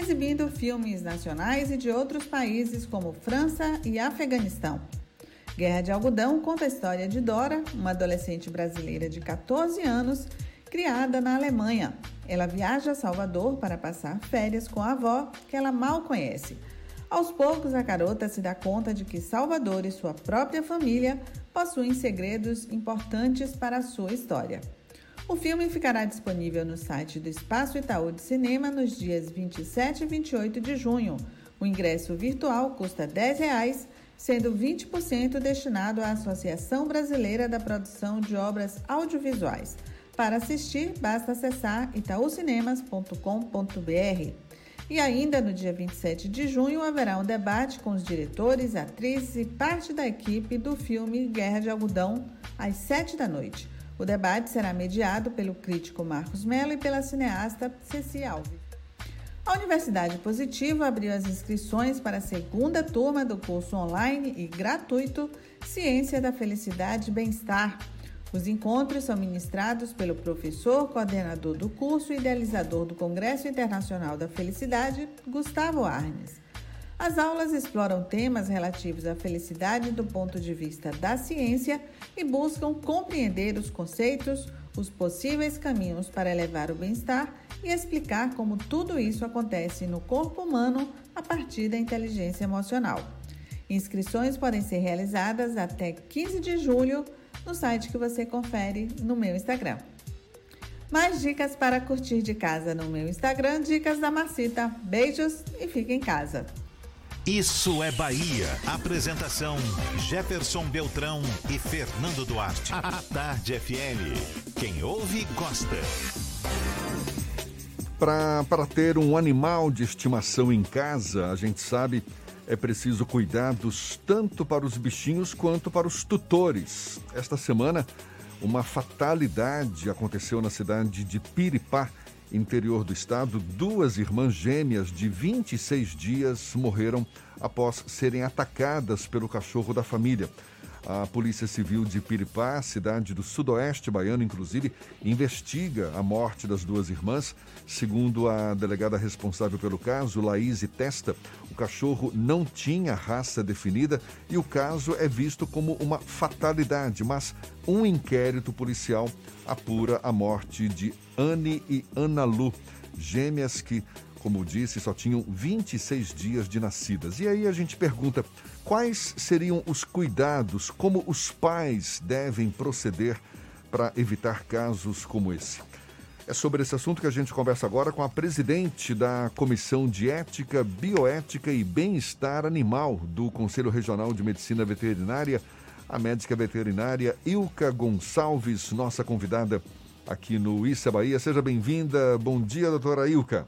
exibindo filmes nacionais e de outros países como França e Afeganistão. Guerra de Algodão conta a história de Dora, uma adolescente brasileira de 14 anos, criada na Alemanha. Ela viaja a Salvador para passar férias com a avó, que ela mal conhece. Aos poucos, a garota se dá conta de que Salvador e sua própria família possuem segredos importantes para a sua história. O filme ficará disponível no site do Espaço Itaú de Cinema nos dias 27 e 28 de junho. O ingresso virtual custa R$ 10, sendo 20% destinado à Associação Brasileira da Produção de Obras Audiovisuais. Para assistir, basta acessar itaucinemas.com.br. E ainda no dia 27 de junho haverá um debate com os diretores, atrizes e parte da equipe do filme Guerra de Algodão, às 7 da noite. O debate será mediado pelo crítico Marcos Mello e pela cineasta Ceci Alves. A Universidade Positivo abriu as inscrições para a segunda turma do curso online e gratuito Ciência da Felicidade e Bem-Estar. Os encontros são ministrados pelo professor, coordenador do curso e idealizador do Congresso Internacional da Felicidade, Gustavo Arnes. As aulas exploram temas relativos à felicidade do ponto de vista da ciência e buscam compreender os conceitos, os possíveis caminhos para elevar o bem-estar e explicar como tudo isso acontece no corpo humano a partir da inteligência emocional. Inscrições podem ser realizadas até 15 de julho no site que você confere no meu Instagram. Mais dicas para curtir de casa no meu Instagram, Dicas da Marcita. Beijos e fique em casa. Isso é Bahia. Apresentação: Jefferson Beltrão e Fernando Duarte. A Tarde FM. Quem ouve, gosta. Para ter um animal de estimação em casa, a gente sabe, é preciso cuidados tanto para os bichinhos quanto para os tutores. Esta semana, uma fatalidade aconteceu na cidade de Piripá, interior do estado. Duas irmãs gêmeas de 26 dias morreram após serem atacadas pelo cachorro da família. A Polícia Civil de Piripá, cidade do sudoeste baiano, inclusive, investiga a morte das duas irmãs. Segundo a delegada responsável pelo caso, Laís Testa, o cachorro não tinha raça definida e o caso é visto como uma fatalidade, mas um inquérito policial apura a morte de Anne e Ana Lu, gêmeas que como disse, só tinham 26 dias de nascidas. E aí a gente pergunta: quais seriam os cuidados, como os pais devem proceder para evitar casos como esse? É sobre esse assunto que a gente conversa agora com a presidente da Comissão de Ética, Bioética e Bem-Estar Animal do Conselho Regional de Medicina Veterinária, a médica veterinária Ilka Gonçalves, nossa convidada aqui no Issa Bahia. Seja bem-vinda. Bom dia, doutora Ilka.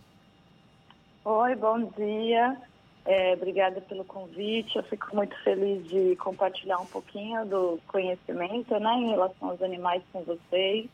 Oi, bom dia. É, obrigada pelo convite. Eu fico muito feliz de compartilhar um pouquinho do conhecimento né, em relação aos animais com vocês.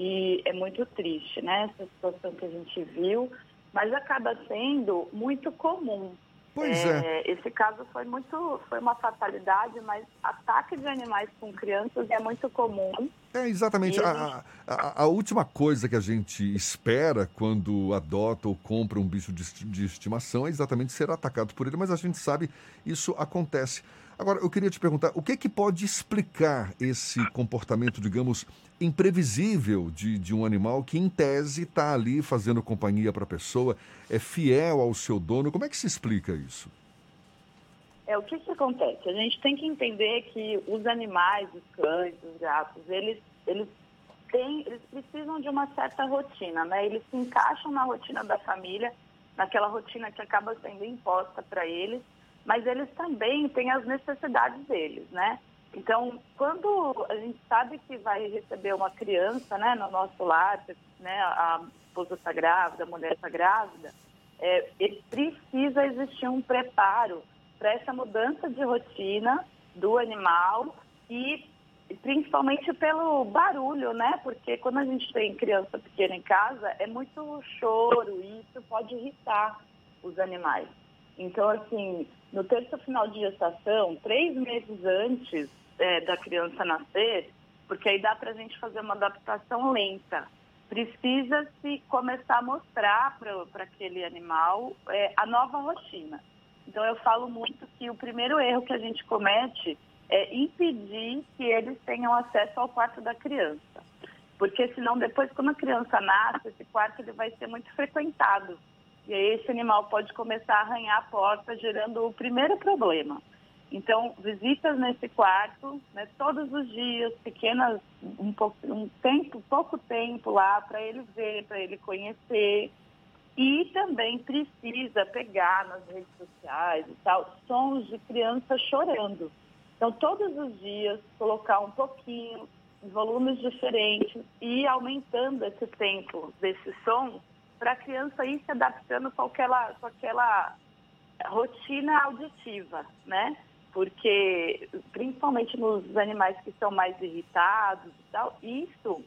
E é muito triste, né, essa situação que a gente viu, mas acaba sendo muito comum. Pois é. é. Esse caso foi muito, foi uma fatalidade, mas ataque de animais com crianças é muito comum. É exatamente. A, a, a, última coisa que a gente espera quando adota ou compra um bicho de, de estimação é exatamente ser atacado por ele, mas a gente sabe isso acontece. Agora, eu queria te perguntar, o que, que pode explicar esse comportamento, digamos, imprevisível de, de um animal que, em tese, está ali fazendo companhia para a pessoa, é fiel ao seu dono? Como é que se explica isso? É, o que, que acontece? A gente tem que entender que os animais, os cães, os gatos, eles, eles, têm, eles precisam de uma certa rotina, né? Eles se encaixam na rotina da família, naquela rotina que acaba sendo imposta para eles, mas eles também têm as necessidades deles, né? Então, quando a gente sabe que vai receber uma criança, né, no nosso lar, né, a esposa está grávida, a mulher está grávida, é, precisa existir um preparo para essa mudança de rotina do animal e principalmente pelo barulho, né? Porque quando a gente tem criança pequena em casa, é muito choro e isso pode irritar os animais. Então, assim, no terço final de gestação, três meses antes é, da criança nascer, porque aí dá para a gente fazer uma adaptação lenta. Precisa-se começar a mostrar para aquele animal é, a nova rotina. Então, eu falo muito que o primeiro erro que a gente comete é impedir que eles tenham acesso ao quarto da criança. Porque senão, depois, quando a criança nasce, esse quarto ele vai ser muito frequentado. E aí esse animal pode começar a arranhar a porta, gerando o primeiro problema. Então, visitas nesse quarto, né, todos os dias, pequenas, um, pouco, um tempo, pouco tempo lá para ele ver, para ele conhecer. E também precisa pegar nas redes sociais e tal, sons de criança chorando. Então, todos os dias, colocar um pouquinho, em volumes diferentes e aumentando esse tempo desse som para a criança ir se adaptando com aquela, com aquela rotina auditiva, né? Porque, principalmente nos animais que são mais irritados e tal, isso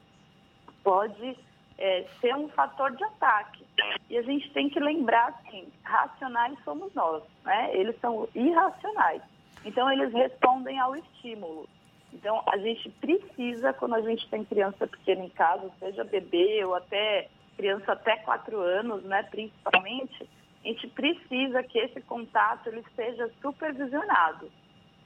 pode é, ser um fator de ataque. E a gente tem que lembrar, assim, racionais somos nós, né? Eles são irracionais. Então, eles respondem ao estímulo. Então, a gente precisa, quando a gente tem criança pequena em casa, seja bebê ou até criança até quatro anos, né, principalmente, a gente precisa que esse contato ele seja supervisionado.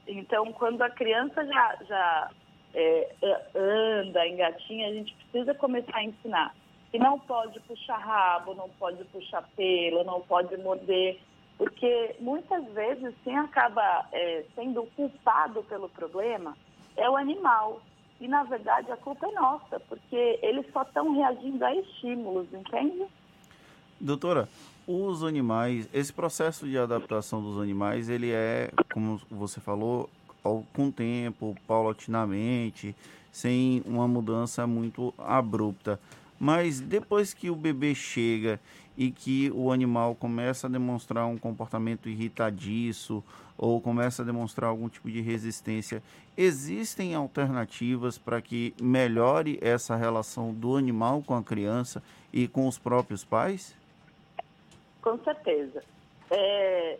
Então, quando a criança já, já é, anda, engatinha, a gente precisa começar a ensinar. E não pode puxar rabo, não pode puxar pelo, não pode morder, porque muitas vezes quem acaba é, sendo culpado pelo problema é o animal. E, na verdade, a culpa é nossa, porque eles só estão reagindo a estímulos, entende? Doutora, os animais, esse processo de adaptação dos animais, ele é, como você falou, com o tempo, paulatinamente, sem uma mudança muito abrupta. Mas depois que o bebê chega e que o animal começa a demonstrar um comportamento irritadiço ou começa a demonstrar algum tipo de resistência, existem alternativas para que melhore essa relação do animal com a criança e com os próprios pais? Com certeza. É,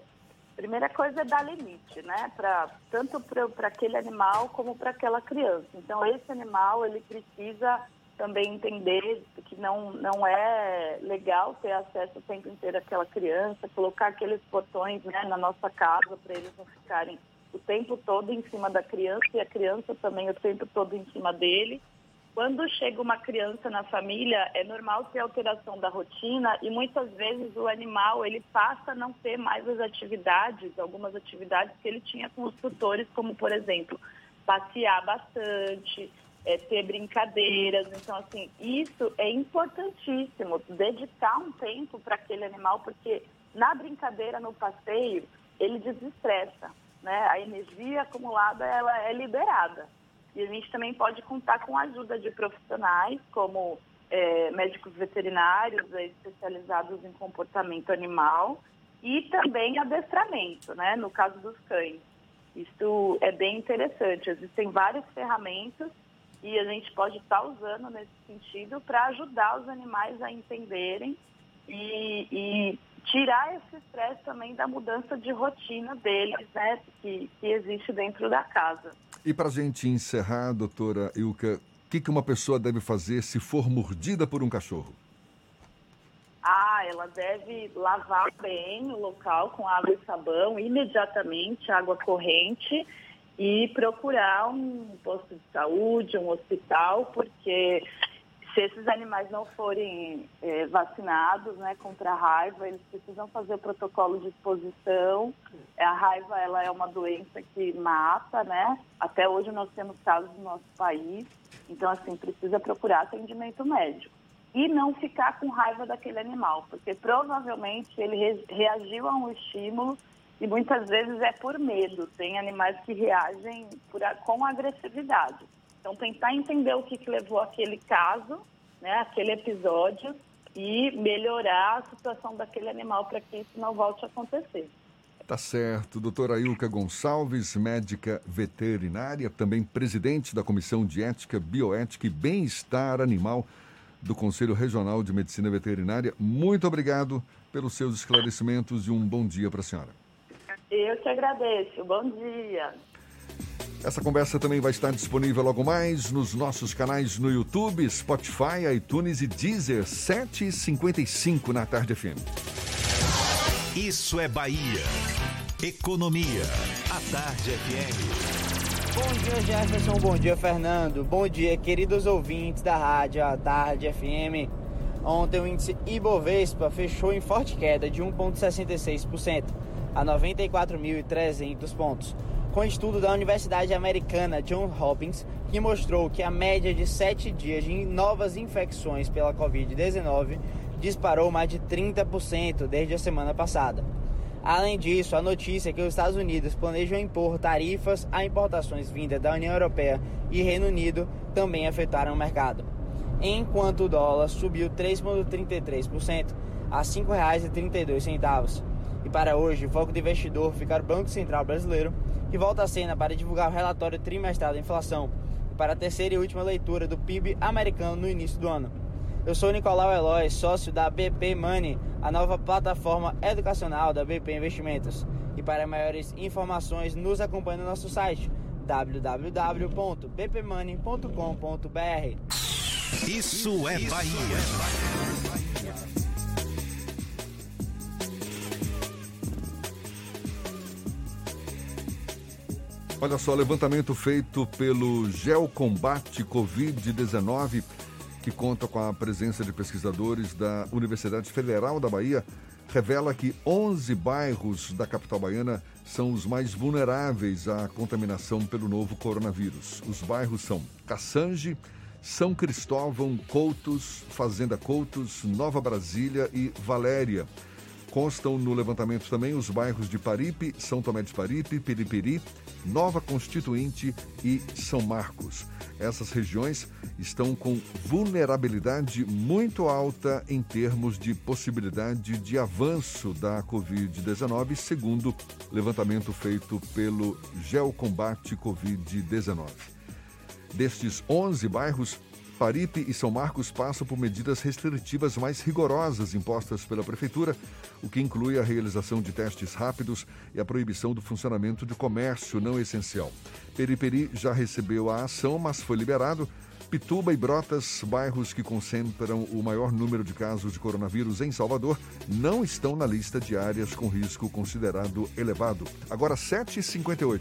primeira coisa é dar limite, né? Pra, tanto para aquele animal como para aquela criança. Então, esse animal, ele precisa também entender que não, não é legal ter acesso o tempo inteiro àquela criança, colocar aqueles portões né, na nossa casa para eles não ficarem o tempo todo em cima da criança e a criança também o tempo todo em cima dele. Quando chega uma criança na família, é normal ter alteração da rotina e muitas vezes o animal ele passa a não ter mais as atividades, algumas atividades que ele tinha com os tutores, como por exemplo, passear bastante, é, ter brincadeiras. Então, assim, isso é importantíssimo, dedicar um tempo para aquele animal, porque na brincadeira, no passeio, ele desestressa, né? A energia acumulada, ela é liberada. E a gente também pode contar com a ajuda de profissionais, como é, médicos veterinários é, especializados em comportamento animal e também adestramento, né? No caso dos cães. Isso é bem interessante. Existem várias ferramentas e a gente pode estar usando nesse sentido para ajudar os animais a entenderem e, e tirar esse estresse também da mudança de rotina deles, né, que, que existe dentro da casa. E para a gente encerrar, doutora Ilka, o que, que uma pessoa deve fazer se for mordida por um cachorro? Ah, ela deve lavar bem o local com água e sabão, imediatamente, água corrente, e procurar um posto de saúde, um hospital, porque se esses animais não forem é, vacinados né, contra a raiva, eles precisam fazer o protocolo de exposição. A raiva ela é uma doença que mata, né? Até hoje nós temos casos no nosso país. Então, assim, precisa procurar atendimento médico. E não ficar com raiva daquele animal, porque provavelmente ele re reagiu a um estímulo e muitas vezes é por medo. Tem animais que reagem por, com agressividade. Então, tentar entender o que, que levou aquele caso, né, aquele episódio, e melhorar a situação daquele animal para que isso não volte a acontecer. Tá certo. Doutora Ilka Gonçalves, médica veterinária, também presidente da Comissão de Ética, Bioética e Bem-Estar Animal do Conselho Regional de Medicina Veterinária. Muito obrigado pelos seus esclarecimentos e um bom dia para a senhora. Eu te agradeço. Bom dia. Essa conversa também vai estar disponível logo mais nos nossos canais no YouTube, Spotify, iTunes e Deezer, 7h55 na Tarde FM. Isso é Bahia. Economia. A Tarde FM. Bom dia, Jefferson. Bom dia, Fernando. Bom dia, queridos ouvintes da rádio A Tarde FM. Ontem o índice Ibovespa fechou em forte queda de 1,66% a 94.300 pontos, com estudo da Universidade Americana John Hopkins, que mostrou que a média de sete dias de novas infecções pela Covid-19 disparou mais de 30% desde a semana passada. Além disso, a notícia é que os Estados Unidos planejam impor tarifas a importações vindas da União Europeia e Reino Unido também afetaram o mercado. Enquanto o dólar subiu 3,33% a R$ 5,32 e para hoje, o foco do investidor fica no Banco Central Brasileiro, que volta à cena para divulgar o relatório trimestral da inflação e para a terceira e última leitura do PIB americano no início do ano. Eu sou Nicolau Eloy, sócio da BP Money, a nova plataforma educacional da BP Investimentos. E para maiores informações, nos acompanhe no nosso site www.bpmoney.com.br. Isso é Bahia. Olha só, levantamento feito pelo Geocombate Covid-19, que conta com a presença de pesquisadores da Universidade Federal da Bahia, revela que 11 bairros da capital baiana são os mais vulneráveis à contaminação pelo novo coronavírus. Os bairros são Cassange, São Cristóvão, Coutos, Fazenda Coutos, Nova Brasília e Valéria. Constam no levantamento também os bairros de Paripe, São Tomé de Paripe, Piripiri, Nova Constituinte e São Marcos. Essas regiões estão com vulnerabilidade muito alta em termos de possibilidade de avanço da Covid-19, segundo levantamento feito pelo Geocombate Covid-19. Destes 11 bairros, Paripe e São Marcos passam por medidas restritivas mais rigorosas impostas pela Prefeitura, o que inclui a realização de testes rápidos e a proibição do funcionamento de comércio não essencial. Periperi já recebeu a ação, mas foi liberado. Pituba e Brotas, bairros que concentram o maior número de casos de coronavírus em Salvador, não estão na lista de áreas com risco considerado elevado. Agora, 7h58.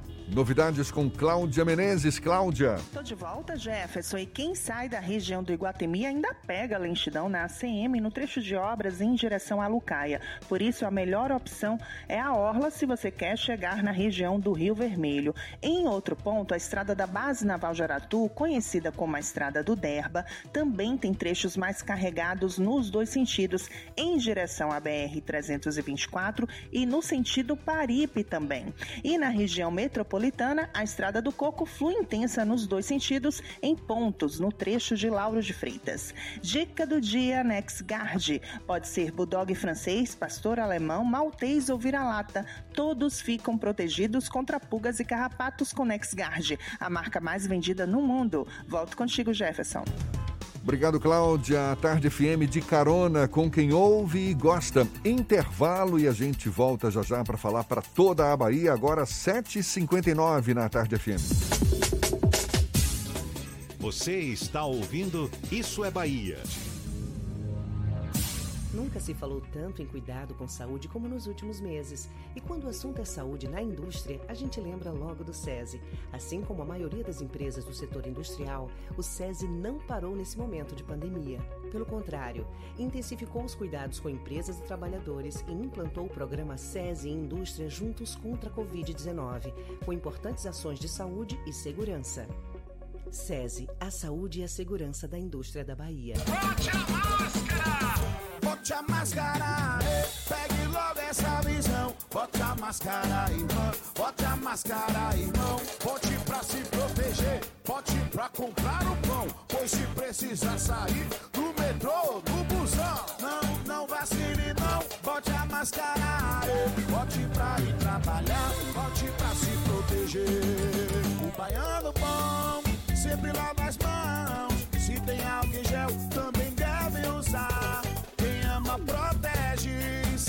Novidades com Cláudia Menezes. Cláudia. Tô de volta, Jefferson. E quem sai da região do Iguatemi ainda pega lentidão na ACM no trecho de obras em direção à Lucaia. Por isso, a melhor opção é a Orla se você quer chegar na região do Rio Vermelho. Em outro ponto, a estrada da Base Naval Jaratu, conhecida como a Estrada do Derba, também tem trechos mais carregados nos dois sentidos, em direção à BR-324 e no sentido Paripe também. E na região metropolitana, a Estrada do Coco flui intensa nos dois sentidos, em pontos, no trecho de Lauro de Freitas. Dica do dia NexGuard. Pode ser bulldog francês, pastor alemão, maltês ou vira-lata. Todos ficam protegidos contra pulgas e carrapatos com NexGuard, a marca mais vendida no mundo. Volto contigo, Jefferson. Obrigado, Cláudia. Tarde FM de carona com quem ouve e gosta. Intervalo e a gente volta já já para falar para toda a Bahia. Agora 7h59 na Tarde FM. Você está ouvindo Isso é Bahia. Nunca se falou tanto em cuidado com saúde como nos últimos meses. E quando o assunto é saúde na indústria, a gente lembra logo do SESI. Assim como a maioria das empresas do setor industrial, o SESI não parou nesse momento de pandemia. Pelo contrário, intensificou os cuidados com empresas e trabalhadores e implantou o programa SESI Indústria Juntos contra a Covid-19, com importantes ações de saúde e segurança. SESI, a saúde e a segurança da indústria da Bahia. Bote a máscara, eh, pegue logo essa visão. Bote a máscara, irmão. Bote a máscara, irmão. Bote pra se proteger. Bote pra comprar o pão. Pois se precisar sair do metrô, do busão. Não, não vacile, não. Bote a máscara, eh. Bote pra ir trabalhar. Bote pra se proteger. O baiano bom sempre lava as mãos. Se tem álcool gel, também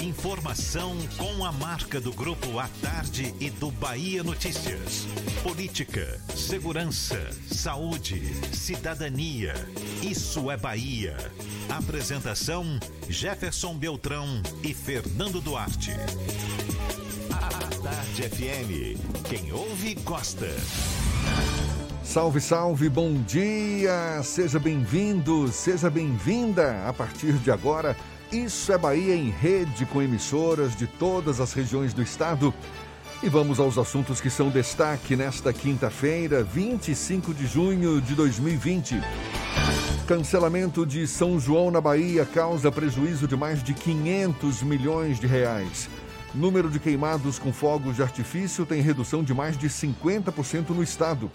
Informação com a marca do Grupo A Tarde e do Bahia Notícias. Política, segurança, saúde, cidadania. Isso é Bahia. Apresentação: Jefferson Beltrão e Fernando Duarte. A Tarde FM. Quem ouve, gosta. Salve, salve, bom dia! Seja bem-vindo, seja bem-vinda. A partir de agora, Isso é Bahia em rede com emissoras de todas as regiões do estado. E vamos aos assuntos que são destaque nesta quinta-feira, 25 de junho de 2020. Cancelamento de São João na Bahia causa prejuízo de mais de 500 milhões de reais. Número de queimados com fogos de artifício tem redução de mais de 50% no estado.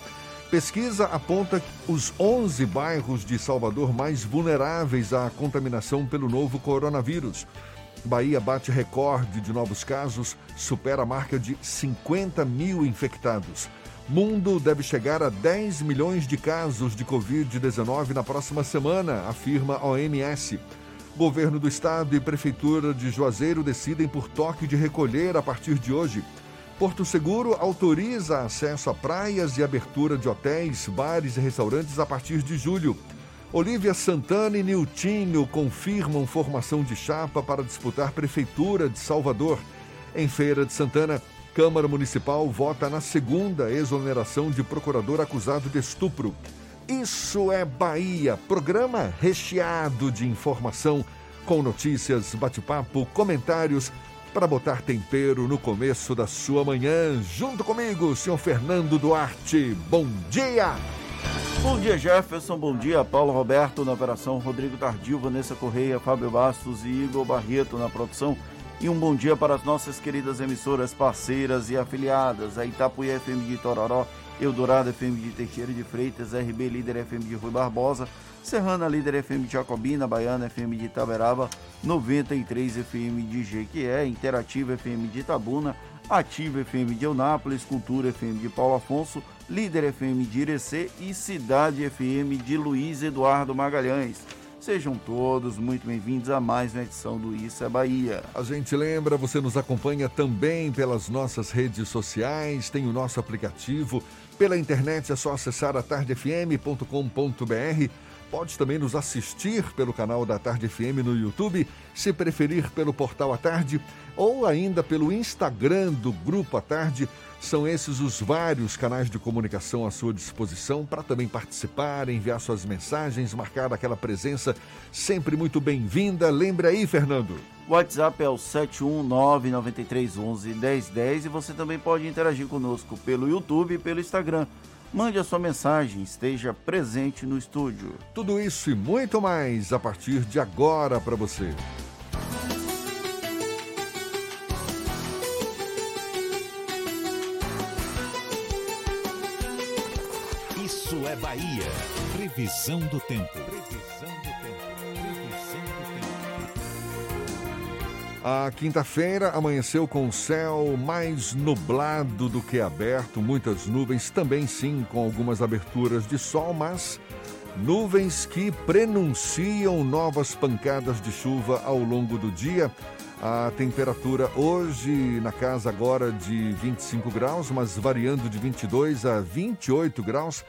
Pesquisa aponta os 11 bairros de Salvador mais vulneráveis à contaminação pelo novo coronavírus. Bahia bate recorde de novos casos, supera a marca de 50 mil infectados. Mundo deve chegar a 10 milhões de casos de Covid-19 na próxima semana, afirma a OMS. Governo do Estado e Prefeitura de Juazeiro decidem por toque de recolher a partir de hoje. Porto Seguro autoriza acesso a praias e abertura de hotéis, bares e restaurantes a partir de julho. Olívia Santana e Niltinho confirmam formação de chapa para disputar Prefeitura de Salvador. Em Feira de Santana, Câmara Municipal vota na segunda exoneração de procurador acusado de estupro. Isso é Bahia, programa recheado de informação, com notícias, bate-papo, comentários, para botar tempero no começo da sua manhã. Junto comigo, senhor Fernando Duarte. Bom dia! Bom dia, Jefferson. Bom dia, Paulo Roberto na operação, Rodrigo Tardio, Vanessa Correia, Fábio Bastos e Igor Barreto na produção. E um bom dia para as nossas queridas emissoras parceiras e afiliadas, a Itapuí FM de Tororó, Eldorado FM de Teixeira de Freitas, RB Líder FM de Rui Barbosa, Serrana Líder FM de Jacobina, Baiana FM de Itaberaba, 93 FM de Jequié, Interativa FM de Itabuna, Ativa FM de Eunápolis, Cultura FM de Paulo Afonso, Líder FM de Irecê e Cidade FM de Luiz Eduardo Magalhães. Sejam todos muito bem-vindos a mais uma edição do Isso é Bahia. A gente lembra, você nos acompanha também pelas nossas redes sociais, tem o nosso aplicativo. Pela internet é só acessar atardefm.com.br. Pode também nos assistir pelo canal da Tarde FM no YouTube, se preferir pelo portal A Tarde ou ainda pelo Instagram do Grupo A Tarde. São esses os vários canais de comunicação à sua disposição para também participar, enviar suas mensagens, marcar aquela presença sempre muito bem-vinda. Lembre aí, Fernando. O WhatsApp é o 71993111010 e você também pode interagir conosco pelo YouTube e pelo Instagram. Mande a sua mensagem, esteja presente no estúdio. Tudo isso e muito mais a partir de agora para você. Isso é Bahia. Previsão do tempo. Previsão do tempo. A quinta-feira amanheceu com o céu mais nublado do que aberto, muitas nuvens, também sim com algumas aberturas de sol, mas nuvens que prenunciam novas pancadas de chuva ao longo do dia. A temperatura hoje na casa agora de 25 graus, mas variando de 22 a 28 graus.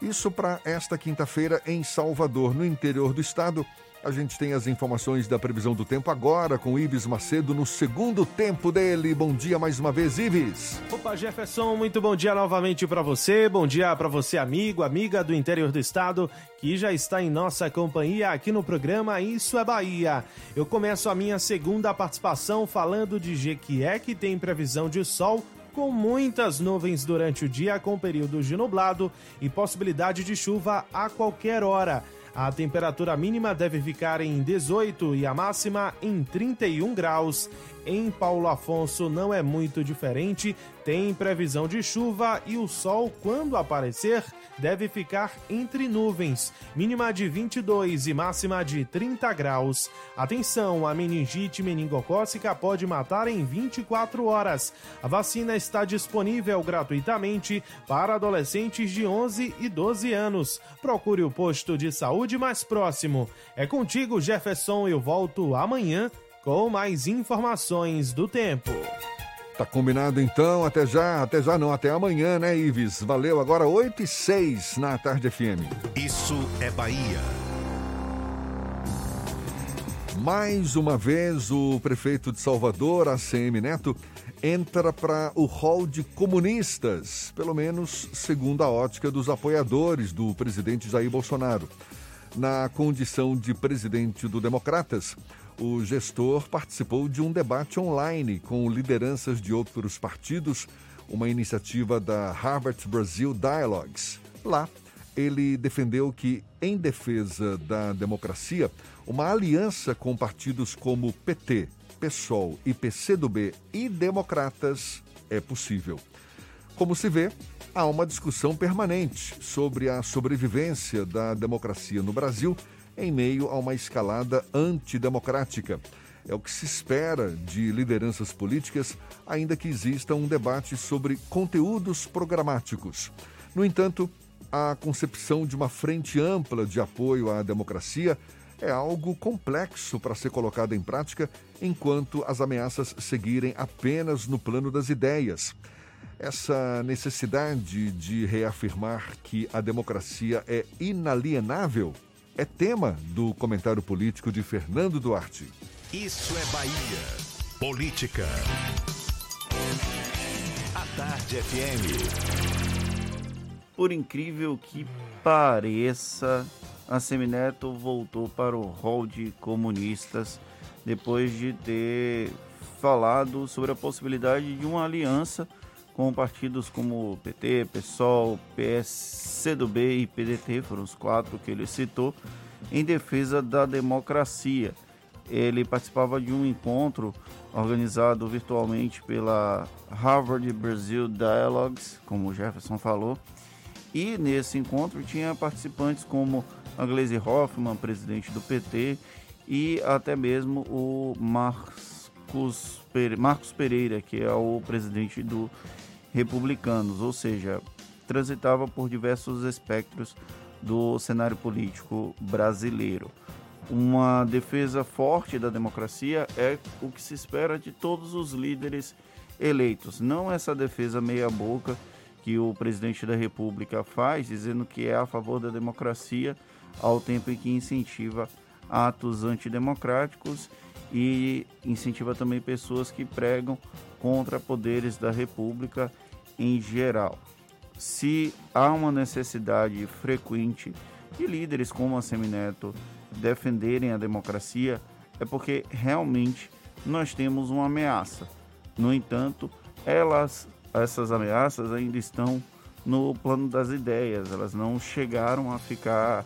Isso para esta quinta-feira em Salvador, no interior do estado. A gente tem as informações da previsão do tempo agora com Ives Macedo no segundo tempo dele. Bom dia mais uma vez, Ives. Opa, Jefferson, muito bom dia novamente para você. Bom dia para você, amigo, amiga do interior do estado, que já está em nossa companhia aqui no programa Isso é Bahia. Eu começo a minha segunda participação falando de Jequié, que tem previsão de sol com muitas nuvens durante o dia, com períodos de nublado e possibilidade de chuva a qualquer hora. A temperatura mínima deve ficar em 18 e a máxima em 31 graus. Em Paulo Afonso não é muito diferente, tem previsão de chuva e o sol, quando aparecer, deve ficar entre nuvens, mínima de 22 e máxima de 30 graus. Atenção, a meningite meningocócica pode matar em 24 horas. A vacina está disponível gratuitamente para adolescentes de 11 e 12 anos. Procure o posto de saúde mais próximo. É contigo, Jefferson, eu volto amanhã com mais informações do tempo. Tá combinado então, até já, até já não, até amanhã, né, Ives? Valeu, agora 8 e 6 na Tarde FM. Isso é Bahia. Mais uma vez, o prefeito de Salvador, ACM Neto, entra para o hall de comunistas, pelo menos segundo a ótica dos apoiadores do presidente Jair Bolsonaro. Na condição de presidente do Democratas, o gestor participou de um debate online com lideranças de outros partidos, uma iniciativa da Harvard Brazil Dialogues. Lá, ele defendeu que, em defesa da democracia, uma aliança com partidos como PT, PSOL e PCdoB e democratas é possível. Como se vê, há uma discussão permanente sobre a sobrevivência da democracia no Brasil em meio a uma escalada antidemocrática. É o que se espera de lideranças políticas, ainda que exista um debate sobre conteúdos programáticos. No entanto, a concepção de uma frente ampla de apoio à democracia é algo complexo para ser colocado em prática enquanto as ameaças seguirem apenas no plano das ideias. Essa necessidade de reafirmar que a democracia é inalienável é tema do comentário político de Fernando Duarte. Isso é Bahia. Política. A Tarde FM. Por incrível que pareça, a Semineto voltou para o hall de comunistas depois de ter falado sobre a possibilidade de uma aliança com partidos como PT, PSOL, PSCdoB e PDT, foram os quatro que ele citou, em defesa da democracia. Ele participava de um encontro organizado virtualmente pela Harvard Brazil Dialogues, como o Jefferson falou, e nesse encontro tinha participantes como a Glaze Hoffman, presidente do PT, e até mesmo o Marcos Pereira, que é o presidente do republicanos, ou seja, transitava por diversos espectros do cenário político brasileiro. Uma defesa forte da democracia é o que se espera de todos os líderes eleitos, não essa defesa meia-boca que o presidente da República faz, dizendo que é a favor da democracia, ao tempo em que incentiva atos antidemocráticos e incentiva também pessoas que pregam contra poderes da República em geral. Se há uma necessidade frequente de líderes como a Semineto defenderem a democracia, é porque realmente nós temos uma ameaça. No entanto, elas, essas ameaças ainda estão no plano das ideias, elas não chegaram a ficar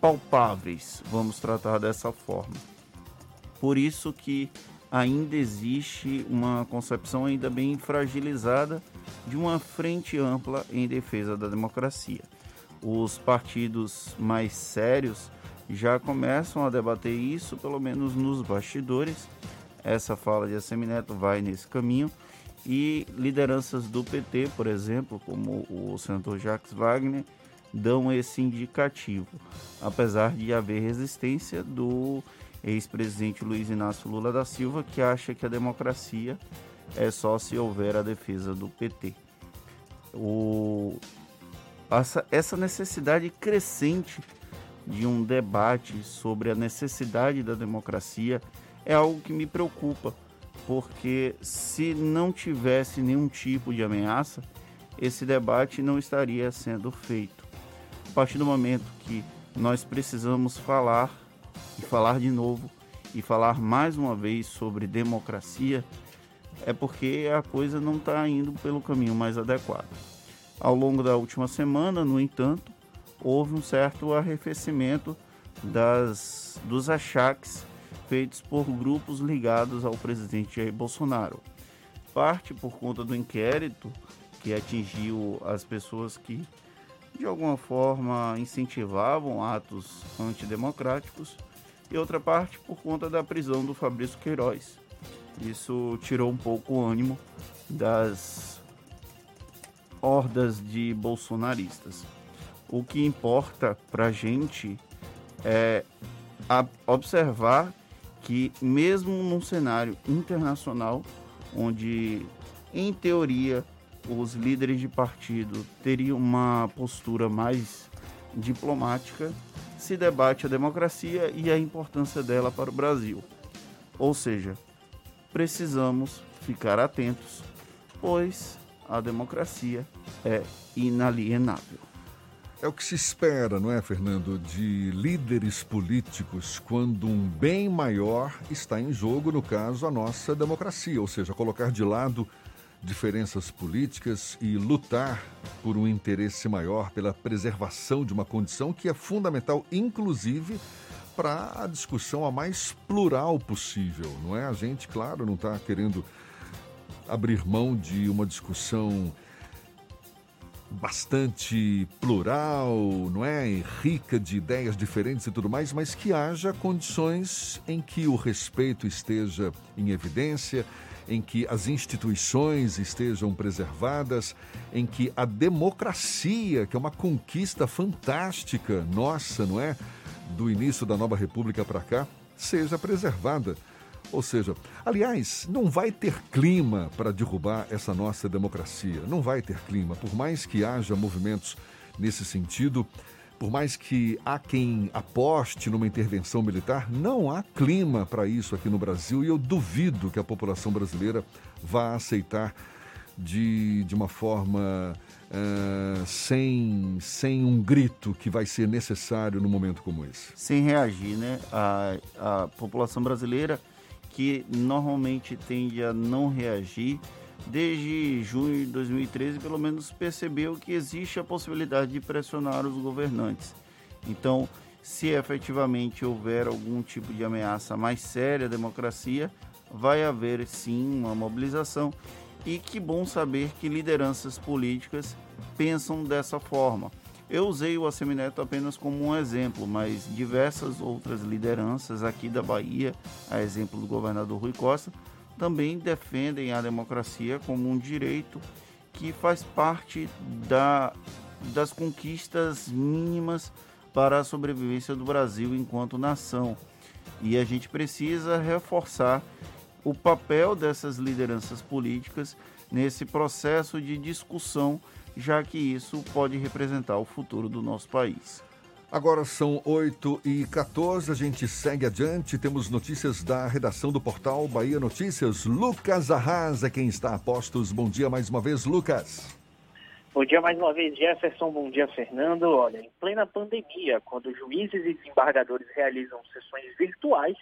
palpáveis, vamos tratar dessa forma. Por isso que ainda existe uma concepção ainda bem fragilizada de uma frente ampla em defesa da democracia. Os partidos mais sérios já começam a debater isso, pelo menos nos bastidores. Essa fala de Assemineto vai nesse caminho. E lideranças do PT, por exemplo, como o senador Jacques Wagner, dão esse indicativo, apesar de haver resistência do ex-presidente Luiz Inácio Lula da Silva, que acha que a democracia é só se houver a defesa do PT. O, essa, essa necessidade crescente de um debate sobre a necessidade da democracia é algo que me preocupa, porque se não tivesse nenhum tipo de ameaça, esse debate não estaria sendo feito. A partir do momento que nós precisamos falar e falar de novo e falar mais uma vez sobre democracia, é porque a coisa não está indo pelo caminho mais adequado. Ao longo da última semana, no entanto, houve um certo arrefecimento das, dos achaques feitos por grupos ligados ao presidente Jair Bolsonaro. Parte por conta do inquérito que atingiu as pessoas que, de alguma forma, incentivavam atos antidemocráticos e outra parte por conta da prisão do Fabrício Queiroz. Isso tirou um pouco o ânimo das hordas de bolsonaristas. O que importa para gente é observar que, mesmo num cenário internacional, onde, em teoria, os líderes de partido teriam uma postura mais diplomática, se debate a democracia e a importância dela para o Brasil. Ou seja, precisamos ficar atentos, pois a democracia é inalienável. É o que se espera, não é, Fernando, de líderes políticos quando um bem maior está em jogo, no caso, a nossa democracia, ou seja, colocar de lado diferenças políticas e lutar por um interesse maior, pela preservação de uma condição que é fundamental, inclusive para a discussão a mais plural possível, não é? A gente, claro, não está querendo abrir mão de uma discussão bastante plural, não é? Rica de ideias diferentes e tudo mais, mas que haja condições em que o respeito esteja em evidência, em que as instituições estejam preservadas, em que a democracia, que é uma conquista fantástica nossa, não é? Do início da nova república para cá, seja preservada. Ou seja, aliás, não vai ter clima para derrubar essa nossa democracia. Não vai ter clima. Por mais que haja movimentos nesse sentido, por mais que há quem aposte numa intervenção militar, não há clima para isso aqui no Brasil e eu duvido que a população brasileira vá aceitar de, de uma forma uh, sem, sem um grito que vai ser necessário num momento como esse. Sem reagir, né? A, a população brasileira que normalmente tende a não reagir, desde junho de 2013, pelo menos percebeu que existe a possibilidade de pressionar os governantes. Então, se efetivamente houver algum tipo de ameaça mais séria à democracia, vai haver sim uma mobilização. E que bom saber que lideranças políticas pensam dessa forma. Eu usei o Assemineto apenas como um exemplo, mas diversas outras lideranças aqui da Bahia, a exemplo do governador Rui Costa, também defendem a democracia como um direito que faz parte da, das conquistas mínimas para a sobrevivência do Brasil enquanto nação. E a gente precisa reforçar o papel dessas lideranças políticas nesse processo de discussão já que isso pode representar o futuro do nosso país. Agora são 8 e 14 a gente segue adiante. Temos notícias da redação do portal Bahia Notícias. Lucas Arras é quem está a postos. Bom dia mais uma vez, Lucas. Bom dia mais uma vez, Jefferson. Bom dia, Fernando. Olha, em plena pandemia, quando juízes e desembargadores realizam sessões virtuais,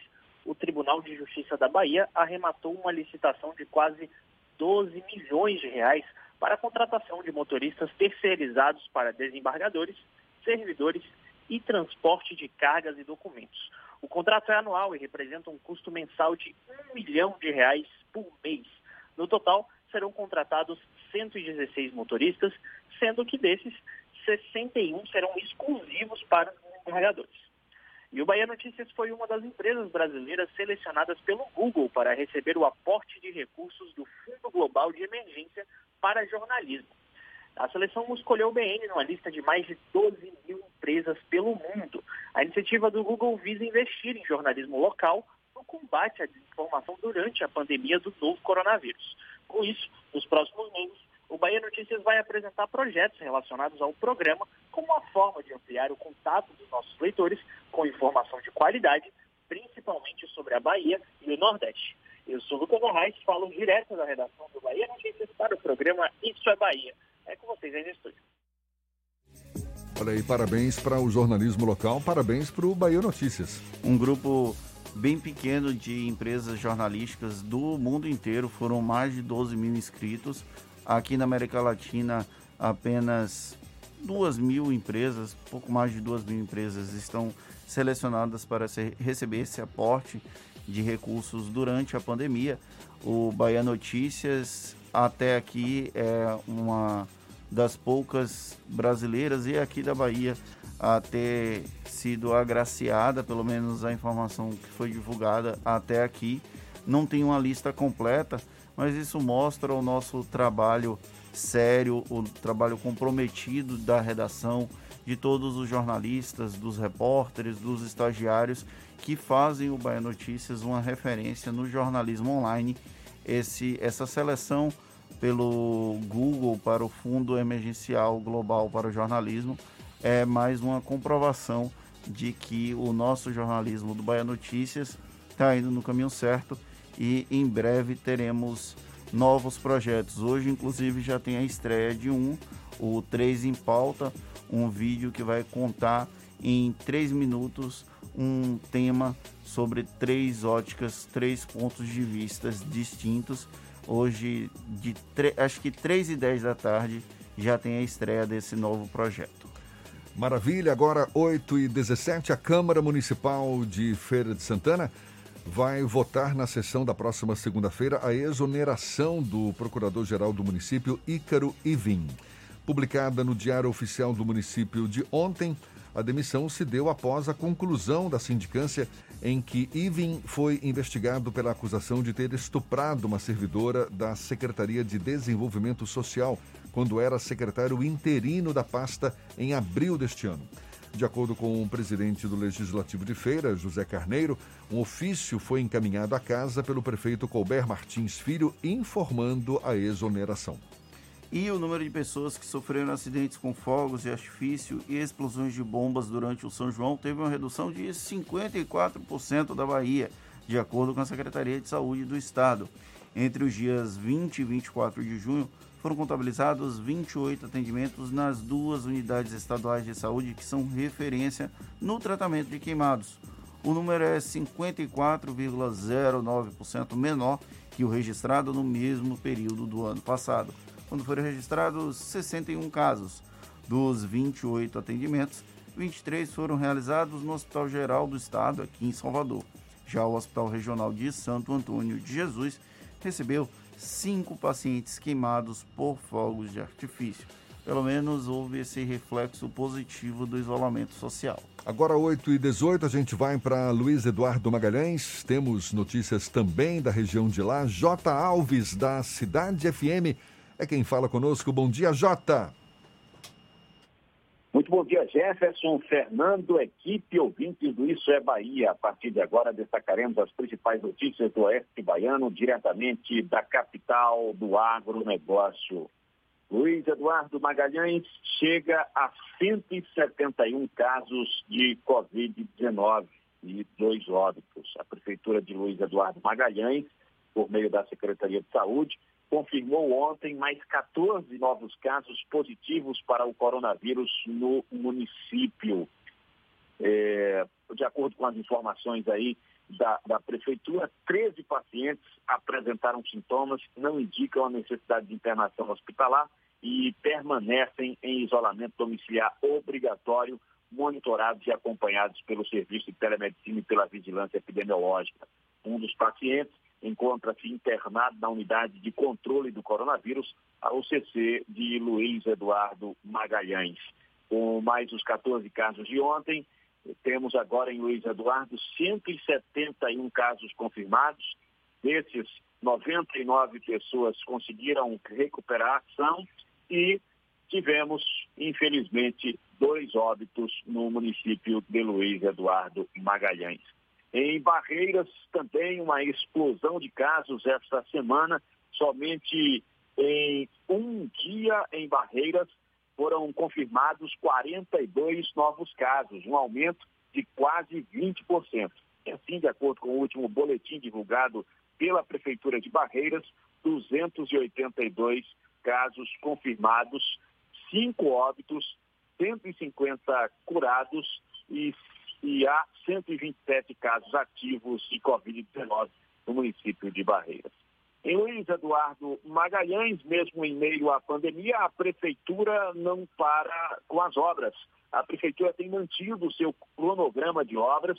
o Tribunal de Justiça da Bahia arrematou uma licitação de quase 12 milhões de reais para a contratação de motoristas terceirizados para desembargadores, servidores e transporte de cargas e documentos. O contrato é anual e representa um custo mensal de um milhão de reais por mês. No total, serão contratados 116 motoristas, sendo que desses, 61 serão exclusivos para os desembargadores. E o Bahia Notícias foi uma das empresas brasileiras selecionadas pelo Google para receber o aporte de recursos do Fundo Global de Emergência para jornalismo. A seleção escolheu o BN numa lista de mais de 12 mil empresas pelo mundo. A iniciativa do Google visa investir em jornalismo local no combate à desinformação durante a pandemia do novo coronavírus. Com isso, nos próximos meses, o Bahia Notícias vai apresentar projetos relacionados ao programa como uma forma de ampliar o contato dos nossos leitores com informação de qualidade, principalmente sobre a Bahia e o Nordeste. Eu sou Lucas Arraes, falo direto da redação do Bahia Notícias para o programa Isso é Bahia. É com vocês aí no estúdio. Olha aí, parabéns para o jornalismo local, parabéns para o Bahia Notícias. Um grupo bem pequeno de empresas jornalísticas do mundo inteiro, foram mais de 12 mil inscritos. Aqui na América Latina, apenas duas mil empresas, pouco mais de duas mil empresas estão selecionadas para receber esse aporte de recursos durante a pandemia. O Bahia Notícias, até aqui, é uma das poucas brasileiras e aqui da Bahia a ter sido agraciada, pelo menos a informação que foi divulgada até aqui. Não tem uma lista completa, mas isso mostra o nosso trabalho sério, o trabalho comprometido da redação, de todos os jornalistas, dos repórteres, dos estagiários que fazem o Bahia Notícias uma referência no jornalismo online. Esse, essa seleção pelo Google para o Fundo Emergencial Global para o Jornalismo é mais uma comprovação de que o nosso jornalismo do Bahia Notícias está indo no caminho certo e em breve teremos novos projetos. Hoje, inclusive, já tem a estreia de um, o 3 em Pauta, um vídeo que vai contar em 3 minutos um tema sobre três óticas, três pontos de vistas distintos. Hoje, de acho que 3 e 10 da tarde, já tem a estreia desse novo projeto. Maravilha, agora 8 e 17 a Câmara Municipal de Feira de Santana vai votar na sessão da próxima segunda-feira a exoneração do Procurador-Geral do município, Ícaro Ivim. Publicada no Diário Oficial do município de ontem, a demissão se deu após a conclusão da sindicância em que Ivin foi investigado pela acusação de ter estuprado uma servidora da Secretaria de Desenvolvimento Social quando era secretário interino da pasta em abril deste ano. De acordo com o presidente do Legislativo de Feira, José Carneiro, um ofício foi encaminhado à casa pelo prefeito Colbert Martins Filho, informando a exoneração. E o número de pessoas que sofreram acidentes com fogos de artifício e explosões de bombas durante o São João teve uma redução de 54% da Bahia, de acordo com a Secretaria de Saúde do Estado. Entre os dias 20 e 24 de junho, foram contabilizados 28 atendimentos nas duas unidades estaduais de saúde que são referência no tratamento de queimados. O número é 54,09% menor que o registrado no mesmo período do ano passado quando foram registrados 61 casos. Dos 28 atendimentos, 23 foram realizados no Hospital Geral do Estado, aqui em Salvador. Já o Hospital Regional de Santo Antônio de Jesus recebeu cinco pacientes queimados por fogos de artifício. Pelo menos houve esse reflexo positivo do isolamento social. Agora, 8 e 18 a gente vai para Luiz Eduardo Magalhães. Temos notícias também da região de lá. J. Alves, da Cidade FM é quem fala conosco. Bom dia, Jota. Muito bom dia, Jefferson, Fernando, equipe ouvintes do Isso é Bahia. A partir de agora destacaremos as principais notícias do Oeste Baiano, diretamente da capital do agronegócio. Luiz Eduardo Magalhães chega a 171 casos de Covid-19 e dois óbitos. A Prefeitura de Luiz Eduardo Magalhães, por meio da Secretaria de Saúde, confirmou ontem mais 14 novos casos positivos para o coronavírus no município. É, de acordo com as informações aí da, da, Prefeitura, 13 pacientes apresentaram sintomas que não indicam a necessidade de internação hospitalar e permanecem em isolamento domiciliar obrigatório, monitorados e acompanhados pelo Serviço de Telemedicina e pela Vigilância Epidemiológica. Um dos pacientes encontra-se internado na unidade de controle do coronavírus, a UCC de Luiz Eduardo Magalhães. Com mais os 14 casos de ontem, temos agora em Luiz Eduardo 171 casos confirmados. Desses, 99 pessoas conseguiram recuperar a ação e tivemos, infelizmente, dois óbitos no município de Luiz Eduardo Magalhães. Em Barreiras, também uma explosão de casos esta semana. Somente em um dia em Barreiras foram confirmados 42 novos casos, um aumento de quase 20%. Assim, de acordo com o último boletim divulgado pela Prefeitura de Barreiras, 282 casos confirmados, 5 óbitos, 150 curados e e há 127 casos ativos de Covid-19 no município de Barreiras. Em Luiz Eduardo Magalhães, mesmo em meio à pandemia, a prefeitura não para com as obras. A prefeitura tem mantido o seu cronograma de obras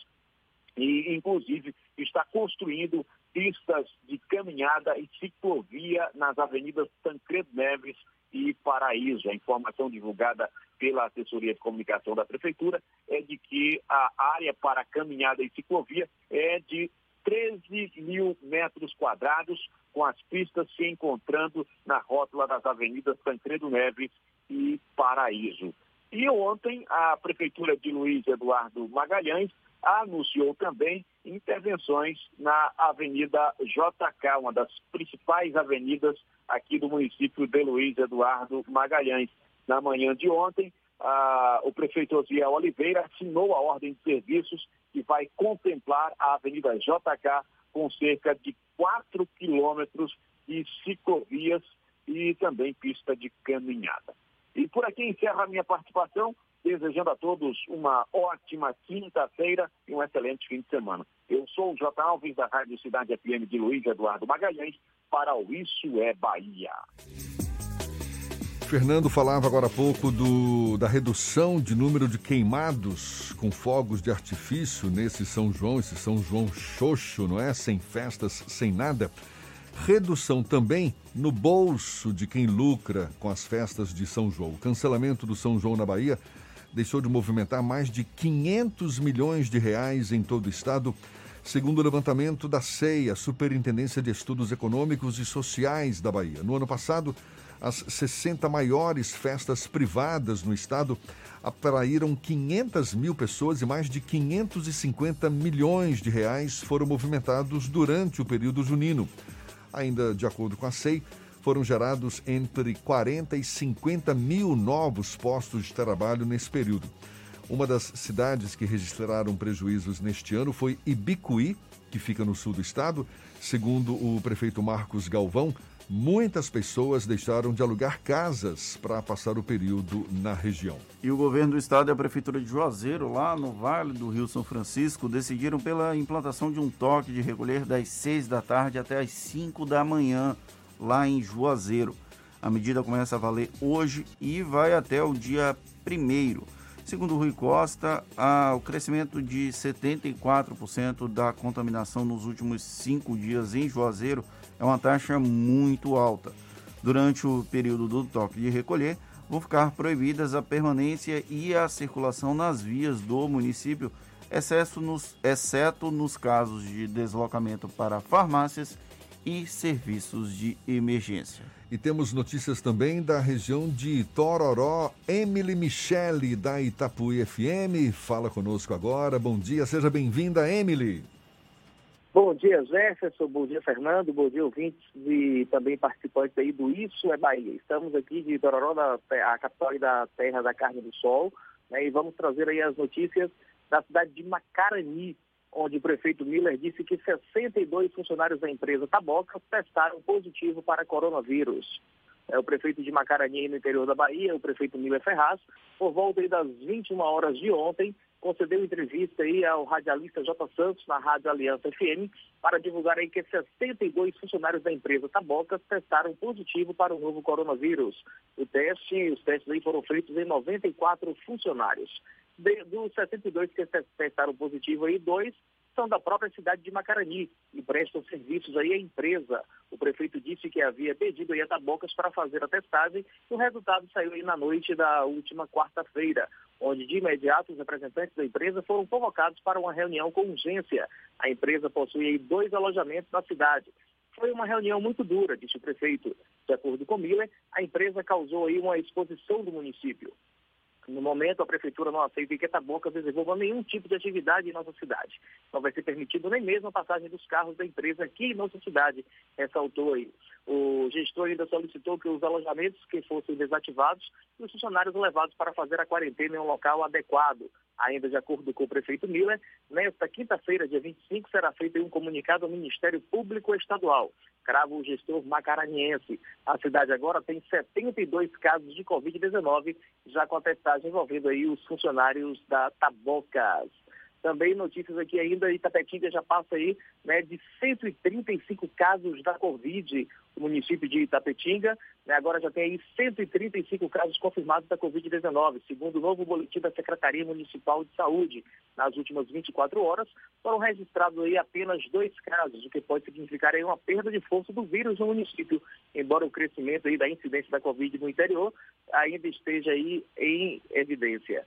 e, inclusive, está construindo pistas de caminhada e ciclovia nas avenidas Tancredo Neves e Paraíso. A informação divulgada pela assessoria de comunicação da prefeitura é de que a área para caminhada e ciclovia é de 13 mil metros quadrados, com as pistas se encontrando na rótula das avenidas Tancredo Neves e Paraíso. E ontem a prefeitura de Luiz Eduardo Magalhães anunciou também intervenções na Avenida JK, uma das principais avenidas aqui do município de Luiz Eduardo Magalhães. Na manhã de ontem, a, o prefeito Osiel Oliveira assinou a ordem de serviços que vai contemplar a Avenida JK com cerca de 4 quilômetros de ciclovias e também pista de caminhada. E por aqui encerra a minha participação, desejando a todos uma ótima quinta-feira e um excelente fim de semana. Eu sou o J. Alves, da Rádio Cidade FM de Luiz Eduardo Magalhães, para o Isso é Bahia. Fernando falava agora há pouco do, da redução de número de queimados com fogos de artifício nesse São João, esse São João xoxo, não é? Sem festas, sem nada. Redução também no bolso de quem lucra com as festas de São João. O cancelamento do São João na Bahia deixou de movimentar mais de 500 milhões de reais em todo o estado, segundo o levantamento da CEIA, Superintendência de Estudos Econômicos e Sociais da Bahia. No ano passado, as 60 maiores festas privadas no estado atraíram 500 mil pessoas e mais de 550 milhões de reais foram movimentados durante o período junino. Ainda de acordo com a SEI, foram gerados entre 40 e 50 mil novos postos de trabalho nesse período. Uma das cidades que registraram prejuízos neste ano foi Ibicuí, que fica no sul do estado. Segundo o prefeito Marcos Galvão, muitas pessoas deixaram de alugar casas para passar o período na região. E o governo do estado e a prefeitura de Juazeiro, lá no Vale do Rio São Francisco, decidiram pela implantação de um toque de recolher das 6 da tarde até as 5 da manhã, lá em Juazeiro. A medida começa a valer hoje e vai até o dia 1 Segundo Rui Costa, ah, o crescimento de 74% da contaminação nos últimos cinco dias em Juazeiro é uma taxa muito alta. Durante o período do toque de recolher, vão ficar proibidas a permanência e a circulação nas vias do município, exceto nos, exceto nos casos de deslocamento para farmácias e serviços de emergência. E temos notícias também da região de Tororó. Emily Michele, da Itapuí FM, fala conosco agora. Bom dia, seja bem-vinda, Emily. Bom dia, Jefferson. Bom dia, Fernando. Bom dia, ouvintes e também participantes aí do Isso é Bahia. Estamos aqui de Tororó, da, a capital da terra da carne do sol, né, e vamos trazer aí as notícias da cidade de Macarani, onde o prefeito Miller disse que 62 funcionários da empresa Taboca testaram positivo para coronavírus. É, o prefeito de Macarani, no interior da Bahia, o prefeito Miller Ferraz, por volta das 21 horas de ontem, concedeu entrevista aí ao radialista J. Santos na Rádio Aliança FM para divulgar aí que 62 funcionários da empresa Tabocas testaram positivo para o novo coronavírus. O teste, os testes aí foram feitos em 94 funcionários. De, dos 62 que testaram positivo aí, dois são da própria cidade de Macarani e prestam serviços aí à empresa. O prefeito disse que havia pedido aí a Tabocas para fazer a testagem e o resultado saiu aí na noite da última quarta-feira, onde de imediato os representantes da empresa foram convocados para uma reunião com urgência. A empresa possui aí dois alojamentos na cidade. Foi uma reunião muito dura, disse o prefeito. De acordo com Miller, a empresa causou aí uma exposição do município. No momento, a prefeitura não aceita que Boca desenvolva nenhum tipo de atividade em nossa cidade. Não vai ser permitido nem mesmo a passagem dos carros da empresa aqui em nossa cidade, ressaltou aí. O gestor ainda solicitou que os alojamentos que fossem desativados e os funcionários levados para fazer a quarentena em um local adequado. Ainda de acordo com o prefeito Miller, nesta quinta-feira, dia 25, será feito um comunicado ao Ministério Público Estadual. Cravo o gestor macaraniense. A cidade agora tem 72 casos de Covid-19, já com a testagem envolvendo aí os funcionários da Tabocas. Também notícias aqui ainda, Itapetinga já passa aí né, de 135 casos da Covid, o município de Itapetinga, né, agora já tem aí 135 casos confirmados da Covid-19, segundo o novo boletim da Secretaria Municipal de Saúde. Nas últimas 24 horas, foram registrados aí apenas dois casos, o que pode significar aí uma perda de força do vírus no município, embora o crescimento aí da incidência da Covid no interior ainda esteja aí em evidência.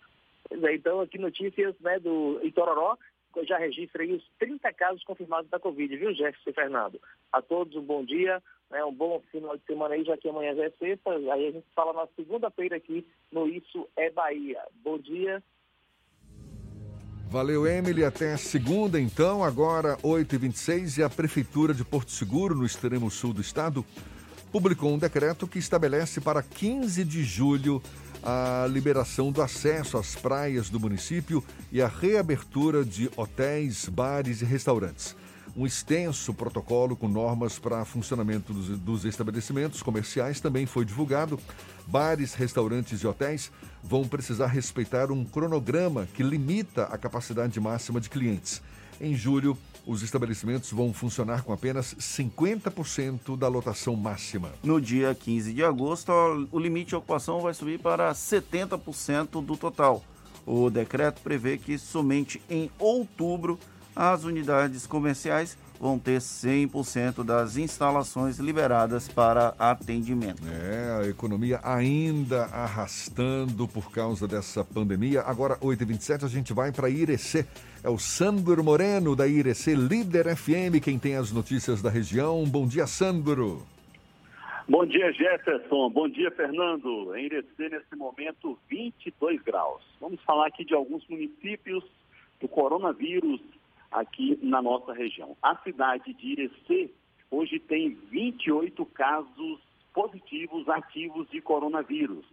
É, então, aqui notícias né, do Itororó, já registra aí os 30 casos confirmados da Covid, viu, Jefferson e Fernando? A todos um bom dia, né, um bom final de semana aí, já que amanhã já é sexta, aí a gente fala na segunda-feira aqui no Isso é Bahia. Bom dia. Valeu, Emily. Até segunda, então. Agora, 8h26, e a Prefeitura de Porto Seguro, no extremo sul do estado, publicou um decreto que estabelece para 15 de julho a liberação do acesso às praias do município e a reabertura de hotéis, bares e restaurantes. Um extenso protocolo com normas para funcionamento dos, dos estabelecimentos comerciais também foi divulgado. Bares, restaurantes e hotéis vão precisar respeitar um cronograma que limita a capacidade máxima de clientes. Em julho, os estabelecimentos vão funcionar com apenas 50% da lotação máxima. No dia 15 de agosto, o limite de ocupação vai subir para 70% do total. O decreto prevê que somente em outubro as unidades comerciais vão ter 100% das instalações liberadas para atendimento. É, a economia ainda arrastando por causa dessa pandemia. Agora, 8h27, a gente vai para Irecê. É o Sandro Moreno, da Irecê Líder FM, quem tem as notícias da região. Bom dia, Sandro. Bom dia, Jefferson. Bom dia, Fernando. Em Irecê, nesse momento, 22 graus. Vamos falar aqui de alguns municípios do coronavírus aqui na nossa região. A cidade de Irecê hoje tem 28 casos positivos ativos de coronavírus,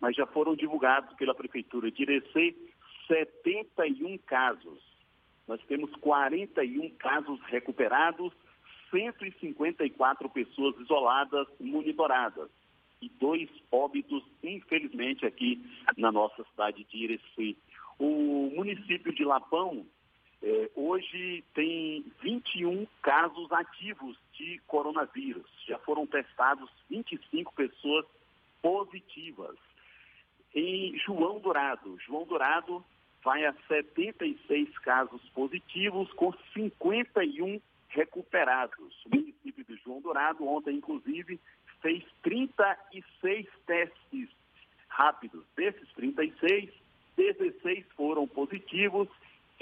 mas já foram divulgados pela Prefeitura de Irecê 71 casos. Nós temos 41 casos recuperados, 154 pessoas isoladas, monitoradas e dois óbitos, infelizmente, aqui na nossa cidade de Irecê. O município de Lapão é, hoje tem 21 casos ativos de coronavírus. Já foram testados 25 pessoas positivas. Em João Dourado, João Dourado vai a 76 casos positivos com 51 recuperados. O município de João Dourado ontem, inclusive, fez 36 testes rápidos. Desses 36, 16 foram positivos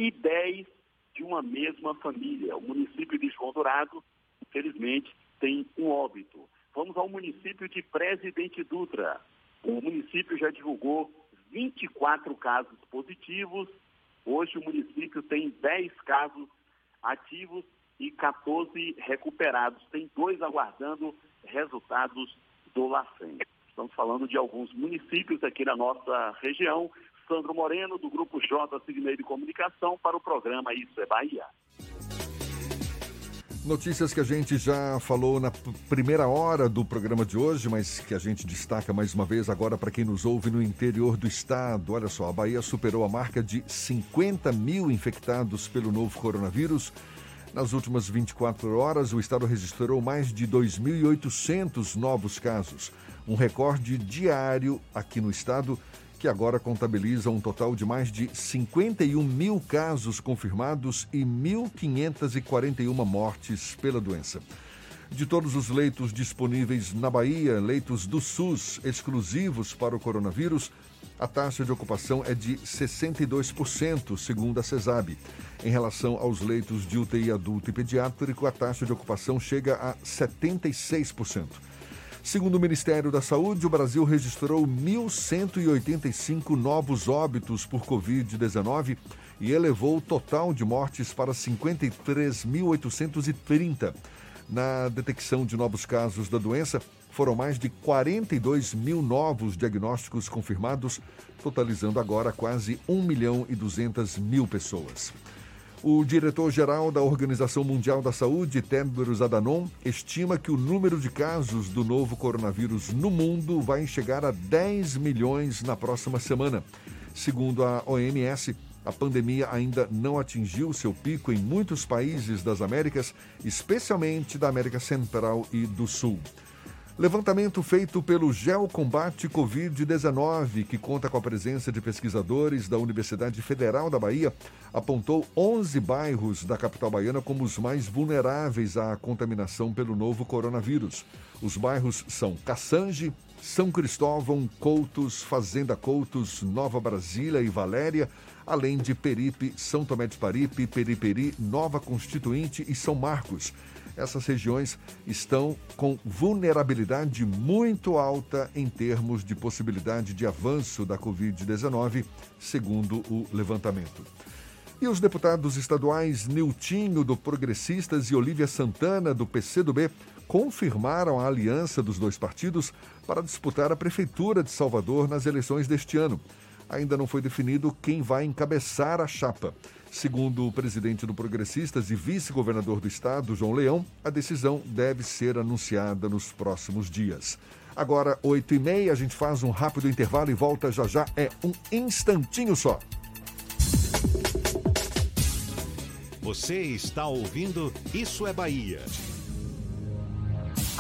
e 10 de uma mesma família. O município de João Dourado, infelizmente, tem um óbito. Vamos ao município de Presidente Dutra. O município já divulgou 24 casos positivos. Hoje o município tem 10 casos ativos e 14 recuperados. Tem dois aguardando resultados do LACEN. Estamos falando de alguns municípios aqui na nossa região. Sandro Moreno, do Grupo J Signeiro de Comunicação, para o programa Isso é Bahia. Notícias que a gente já falou na primeira hora do programa de hoje, mas que a gente destaca mais uma vez agora para quem nos ouve no interior do estado. Olha só, a Bahia superou a marca de 50 mil infectados pelo novo coronavírus. Nas últimas 24 horas, o estado registrou mais de 2.800 novos casos, um recorde diário aqui no estado que agora contabiliza um total de mais de 51 mil casos confirmados e 1.541 mortes pela doença. De todos os leitos disponíveis na Bahia, leitos do SUS exclusivos para o coronavírus, a taxa de ocupação é de 62%, segundo a CESAB. Em relação aos leitos de UTI adulto e pediátrico, a taxa de ocupação chega a 76%. Segundo o Ministério da Saúde, o Brasil registrou 1.185 novos óbitos por Covid-19 e elevou o total de mortes para 53.830. Na detecção de novos casos da doença, foram mais de 42 mil novos diagnósticos confirmados, totalizando agora quase 1 milhão e 200 mil pessoas. O diretor-geral da Organização Mundial da Saúde, Tedros Adhanom, estima que o número de casos do novo coronavírus no mundo vai chegar a 10 milhões na próxima semana. Segundo a OMS, a pandemia ainda não atingiu seu pico em muitos países das Américas, especialmente da América Central e do Sul. Levantamento feito pelo Geocombate Covid-19, que conta com a presença de pesquisadores da Universidade Federal da Bahia, apontou 11 bairros da capital baiana como os mais vulneráveis à contaminação pelo novo coronavírus. Os bairros são Cassange, São Cristóvão, Coutos, Fazenda Coutos, Nova Brasília e Valéria, além de Peripe, São Tomé de Paripe, Periperi, Nova Constituinte e São Marcos essas regiões estão com vulnerabilidade muito alta em termos de possibilidade de avanço da Covid-19, segundo o levantamento. E os deputados estaduais Niltinho, do Progressistas, e Olívia Santana, do PCdoB, confirmaram a aliança dos dois partidos para disputar a Prefeitura de Salvador nas eleições deste ano. Ainda não foi definido quem vai encabeçar a chapa. Segundo o presidente do Progressistas e vice-governador do estado, João Leão, a decisão deve ser anunciada nos próximos dias. Agora, 8 e meia, a gente faz um rápido intervalo e volta já já. É um instantinho só. Você está ouvindo Isso é Bahia.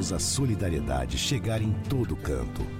a solidariedade chegar em todo canto.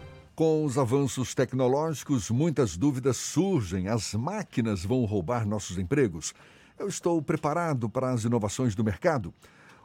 Com os avanços tecnológicos, muitas dúvidas surgem. As máquinas vão roubar nossos empregos? Eu estou preparado para as inovações do mercado?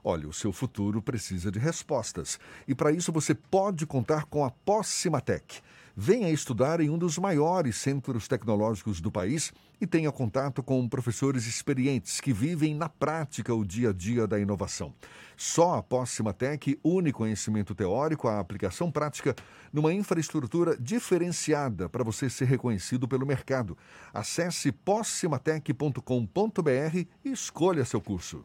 Olha, o seu futuro precisa de respostas. E para isso você pode contar com a Possimatec. Venha estudar em um dos maiores centros tecnológicos do país e tenha contato com professores experientes que vivem na prática o dia a dia da inovação. Só a Possimatec une conhecimento teórico à aplicação prática numa infraestrutura diferenciada para você ser reconhecido pelo mercado. Acesse possimatec.com.br e escolha seu curso.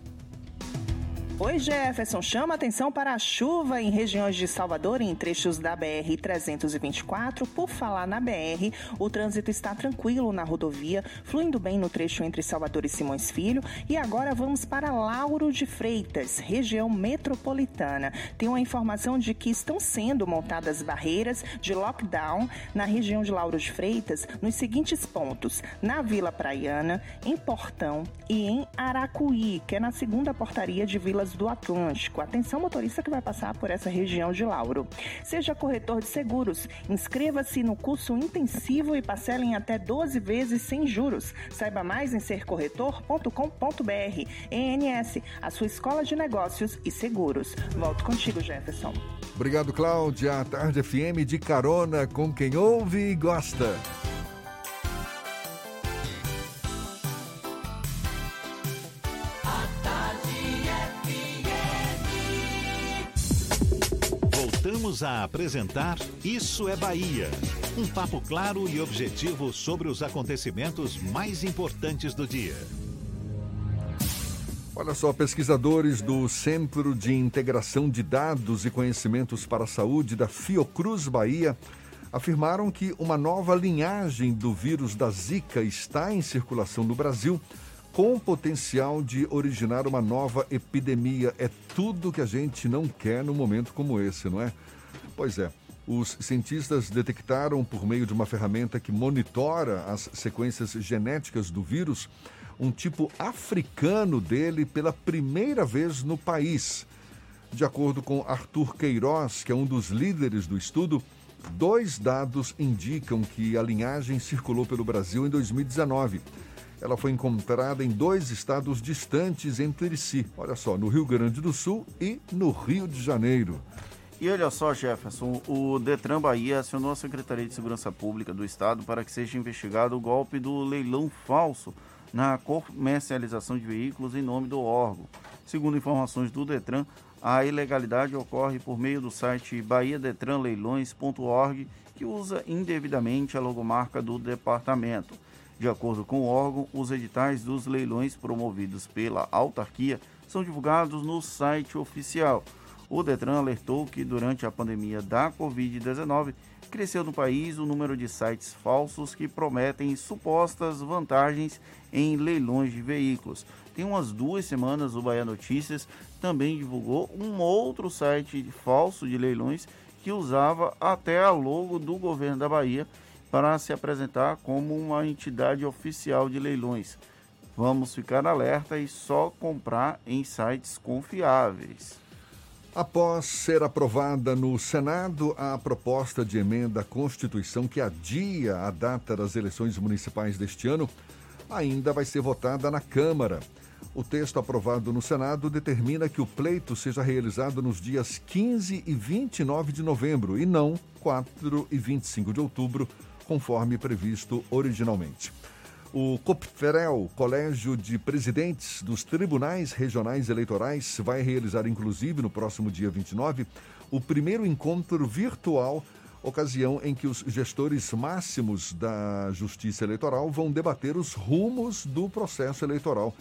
Oi, Jefferson. Chama atenção para a chuva em regiões de Salvador em trechos da BR-324. Por falar na BR, o trânsito está tranquilo na rodovia, fluindo bem no trecho entre Salvador e Simões Filho. E agora vamos para Lauro de Freitas, região metropolitana. Tem uma informação de que estão sendo montadas barreiras de lockdown na região de Lauro de Freitas nos seguintes pontos: na Vila Praiana, em Portão e em Aracuí, que é na segunda portaria de Vilas do Atlântico. Atenção, motorista que vai passar por essa região de Lauro. Seja corretor de seguros, inscreva-se no curso intensivo e parcele em até 12 vezes sem juros. Saiba mais em sercorretor.com.br. ENS, a sua escola de negócios e seguros. Volto contigo, Jefferson. Obrigado, Cláudia. A Tarde FM de carona com quem ouve e gosta. A Voltamos a apresentar Isso é Bahia. Um papo claro e objetivo sobre os acontecimentos mais importantes do dia. Olha só, pesquisadores do Centro de Integração de Dados e Conhecimentos para a Saúde da Fiocruz Bahia afirmaram que uma nova linhagem do vírus da Zika está em circulação no Brasil, com potencial de originar uma nova epidemia. É tudo que a gente não quer num momento como esse, não é? Pois é. Os cientistas detectaram, por meio de uma ferramenta que monitora as sequências genéticas do vírus, um tipo africano dele pela primeira vez no país. De acordo com Arthur Queiroz, que é um dos líderes do estudo, dois dados indicam que a linhagem circulou pelo Brasil em 2019. Ela foi encontrada em dois estados distantes entre si. Olha só, no Rio Grande do Sul e no Rio de Janeiro. E olha só, Jefferson, o Detran Bahia acionou a Secretaria de Segurança Pública do Estado para que seja investigado o golpe do leilão falso na comercialização de veículos em nome do órgão. Segundo informações do Detran, a ilegalidade ocorre por meio do site bahiadetranleilões.org, que usa indevidamente a logomarca do departamento. De acordo com o órgão, os editais dos leilões promovidos pela autarquia são divulgados no site oficial. O Detran alertou que durante a pandemia da Covid-19 cresceu no país o número de sites falsos que prometem supostas vantagens em leilões de veículos. Tem umas duas semanas o Bahia Notícias também divulgou um outro site falso de leilões que usava até a logo do governo da Bahia para se apresentar como uma entidade oficial de leilões. Vamos ficar alerta e só comprar em sites confiáveis. Após ser aprovada no Senado a proposta de emenda à Constituição que adia a data das eleições municipais deste ano, ainda vai ser votada na Câmara. O texto aprovado no Senado determina que o pleito seja realizado nos dias 15 e 29 de novembro e não 4 e 25 de outubro, conforme previsto originalmente. O COPFEREL, Colégio de Presidentes dos Tribunais Regionais Eleitorais, vai realizar, inclusive, no próximo dia 29, o primeiro encontro virtual, ocasião em que os gestores máximos da Justiça Eleitoral vão debater os rumos do processo eleitoral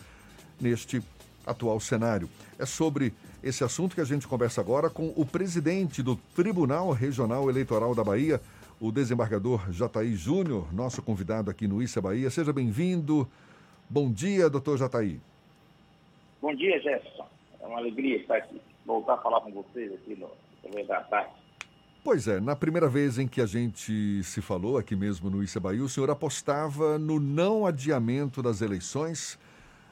neste atual cenário. É sobre esse assunto que a gente conversa agora com o presidente do Tribunal Regional Eleitoral da Bahia, o desembargador Jataí Júnior, nosso convidado aqui no Issa Bahia. Seja bem-vindo. Bom dia, doutor Jataí. Bom dia, Jefferson. É uma alegria estar aqui, voltar a falar com vocês aqui no Também da Tarde. Pois é, na primeira vez em que a gente se falou aqui mesmo no Issa Bahia, o senhor apostava no não adiamento das eleições.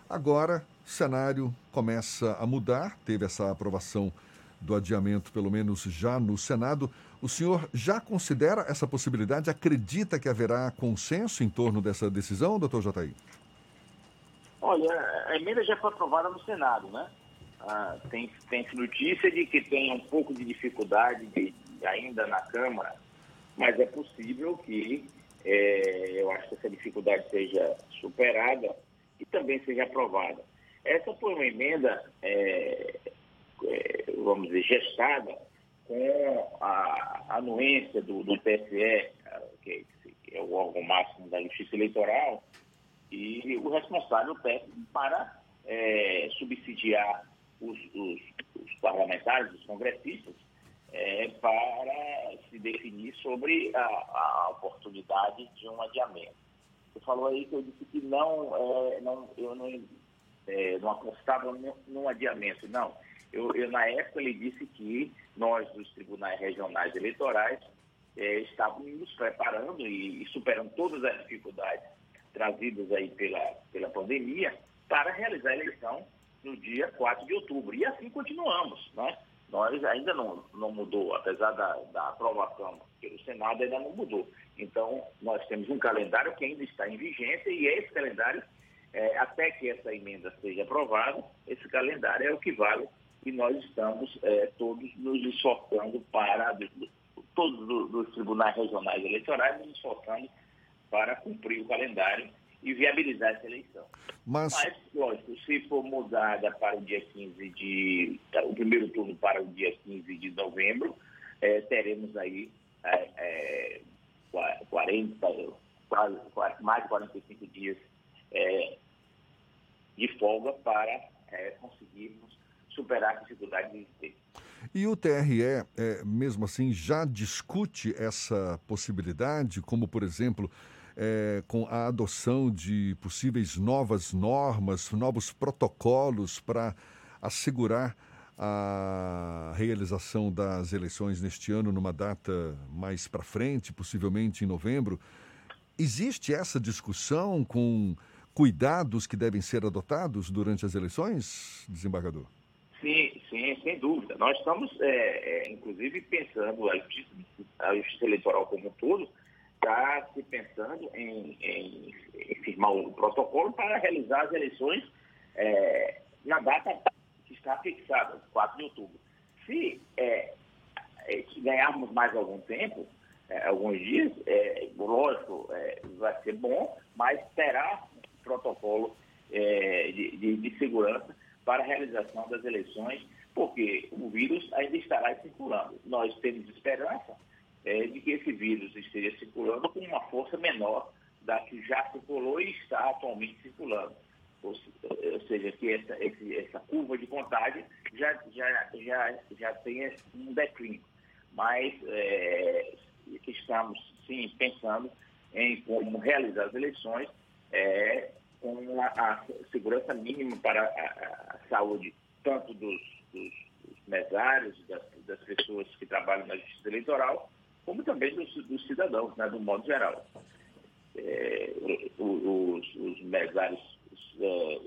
Agora, o cenário começa a mudar, teve essa aprovação do adiamento, pelo menos já no Senado. O senhor já considera essa possibilidade? Acredita que haverá consenso em torno dessa decisão, doutor Jataí? Olha, a emenda já foi aprovada no Senado, né? Ah, tem, tem notícia de que tem um pouco de dificuldade de, ainda na Câmara, mas é possível que é, eu acho que essa dificuldade seja superada e também seja aprovada. Essa foi uma emenda, é, vamos dizer, gestada com a anuência do, do TSE, que é o órgão máximo da Justiça Eleitoral, e o responsável técnico para é, subsidiar os, os, os, parlamentares, os congressistas, é, para se definir sobre a, a, oportunidade de um adiamento. Você falou aí que eu disse que não, é, não eu não, é, não apostava num adiamento. Não, eu, eu, na época, ele disse que nós, dos tribunais regionais eleitorais, é, estávamos nos preparando e, e, superando todas as dificuldades trazidas aí pela, pela pandemia para realizar a eleição no dia 4 de outubro. E assim continuamos, né? Nós ainda não, não mudou, apesar da, da aprovação pelo Senado, ainda não mudou. Então, nós temos um calendário que ainda está em vigência e esse calendário, é, até que essa emenda seja aprovada, esse calendário é o que vale e nós estamos é, todos nos esforçando para, todos os tribunais regionais eleitorais, nos esforçando para cumprir o calendário e viabilizar essa eleição. Mas, Mas lógico, se for mudada para o dia 15 de. o primeiro turno para o dia 15 de novembro, é, teremos aí é, 40, quase, quase, mais de 45 dias é, de folga para é, conseguirmos superar as dificuldades existentes. E o TRE, é, mesmo assim, já discute essa possibilidade, como, por exemplo, é, com a adoção de possíveis novas normas, novos protocolos para assegurar a realização das eleições neste ano numa data mais para frente, possivelmente em novembro. Existe essa discussão com cuidados que devem ser adotados durante as eleições, desembargador? Sim, sem dúvida. Nós estamos, é, é, inclusive, pensando, a justiça, a justiça, eleitoral como um todo, está se pensando em, em, em, firmar o protocolo para realizar as eleições é, na data que está fixada, 4 de outubro. Se é, ganharmos mais algum tempo, é, alguns dias, é, lógico, é, vai ser bom, mas terá um protocolo é, de, de, de segurança para a realização das eleições, porque o vírus ainda estará circulando. Nós temos esperança é, de que esse vírus esteja circulando com uma força menor da que já circulou e está atualmente circulando. Ou, ou seja, que essa, essa curva de contagem já, já, já, já tem um declínio. Mas é, estamos, sim, pensando em como realizar as eleições é, com a, a, segurança mínima para a, a saúde, tanto dos, dos, dos mesários, das, das, pessoas que trabalham na justiça eleitoral, como também dos, dos cidadãos, né, do modo geral. É, os, os mesários é,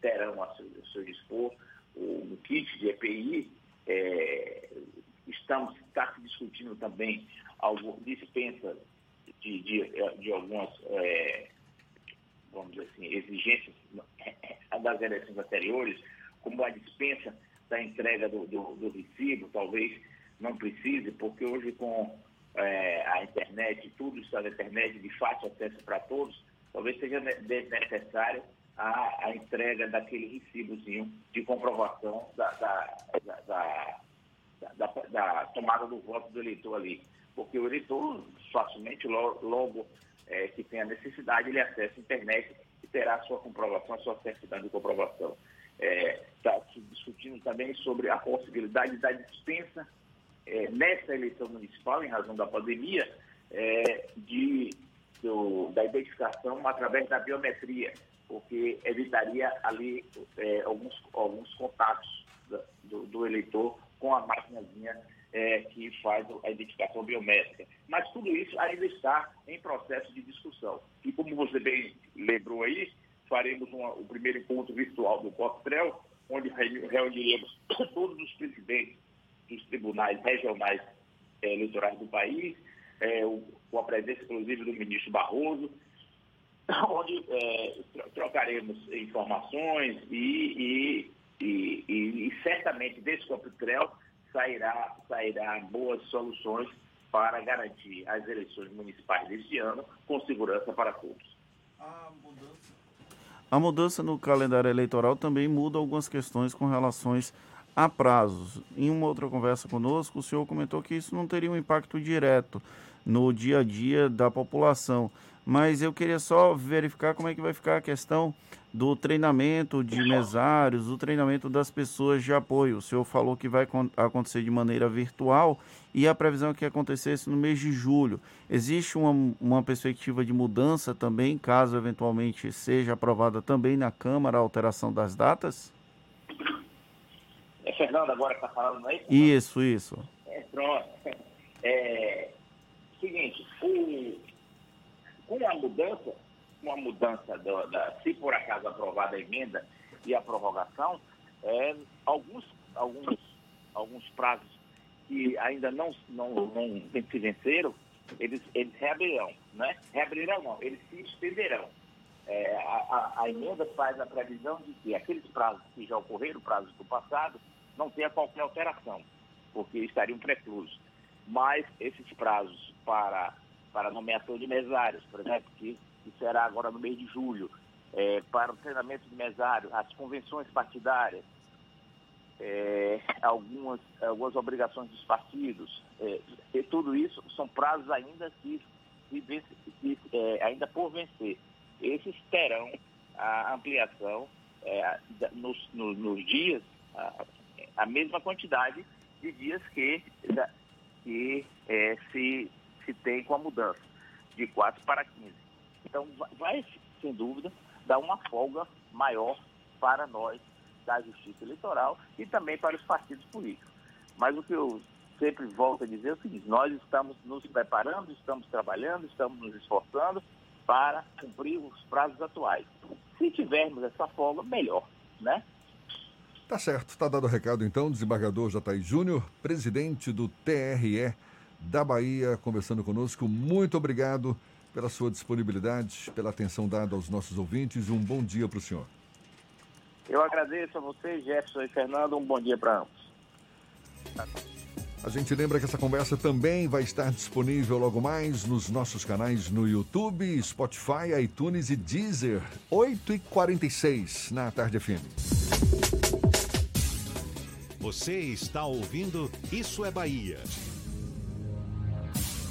terão a seu, a seu dispor o, kit de EPI. É, estamos está se discutindo também alguma dispensa de, de, de algumas, é, vamos dizer assim, exigências das eleições anteriores, como a dispensa da entrega do, do, do recibo, talvez não precise, porque hoje com é, a internet, tudo está na internet, de fácil acesso para todos, talvez seja necessário a, a entrega daquele recibozinho de comprovação da, da, da, da, da tomada do voto do eleitor ali. Porque o eleitor, facilmente, logo, logo é, que tem a necessidade, ele acessa a internet e terá a sua comprovação, a sua certidão de comprovação. Está é, se discutindo também sobre a possibilidade da dispensa é, nessa eleição municipal, em razão da pandemia, é, de, do, da identificação através da biometria, porque evitaria ali é, alguns, alguns contatos do, do, eleitor com a maquinazinha é, que faz a identificação biométrica. Mas tudo isso ainda está em processo de discussão. E como você bem lembrou aí, faremos uma, o primeiro encontro virtual do COSTREL, onde reuniremos todos os presidentes dos tribunais regionais é, eleitorais do país, é, o, com a presença, inclusive, do ministro Barroso, onde é, trocaremos informações e, e, e, e, certamente desse COPTREL sairá, sairá boas soluções para garantir as eleições municipais deste ano com segurança para todos. A mudança, a mudança no calendário eleitoral também muda algumas questões com relações a prazos. Em uma outra conversa conosco, o senhor comentou que isso não teria um impacto direto no dia a dia da população. Mas eu queria só verificar como é que vai ficar a questão do treinamento de mesários, o treinamento das pessoas de apoio. O senhor falou que vai acontecer de maneira virtual e a previsão é que acontecesse no mês de julho. Existe uma, uma perspectiva de mudança também, caso eventualmente seja aprovada também na Câmara a alteração das datas? É Fernando agora que está falando, não é isso? Isso, isso. É, pronto. É, seguinte, o, com a mudança, com a mudança da, se por acaso aprovada a emenda e a prorrogação, é, alguns, alguns, alguns prazos que ainda não, não, não se venceram, eles, eles reabrirão, né? Reabrirão não, eles se estenderão. É, a, a, a, emenda faz a previsão de que aqueles prazos que já ocorreram, prazos do passado, não tenha qualquer alteração, porque estariam preclusos. Mas esses prazos para, para nomeação de mesários, por exemplo, que, que será agora no mês de julho, é, para o treinamento de mesário, as convenções partidárias, é, algumas, algumas obrigações dos partidos, é, e tudo isso são prazos ainda que, que, que é, ainda por vencer. Esses terão a ampliação é, nos, nos, nos dias a mesma quantidade de dias que, que é, se, se tem com a mudança, de 4 para 15. Então, vai, sem dúvida, dar uma folga maior para nós da Justiça Eleitoral e também para os partidos políticos. Mas o que eu sempre volto a dizer é o seguinte: nós estamos nos preparando, estamos trabalhando, estamos nos esforçando para cumprir os prazos atuais. Se tivermos essa folga, melhor, né? Tá certo, tá dado o recado então, desembargador Jataí Júnior, presidente do TRE da Bahia, conversando conosco. Muito obrigado pela sua disponibilidade, pela atenção dada aos nossos ouvintes. Um bom dia para o senhor. Eu agradeço a você, Jefferson e Fernando. Um bom dia para ambos. A gente lembra que essa conversa também vai estar disponível logo mais nos nossos canais no YouTube, Spotify, iTunes e Deezer. 8h46 na Tarde FM. Você está ouvindo Isso é Bahia.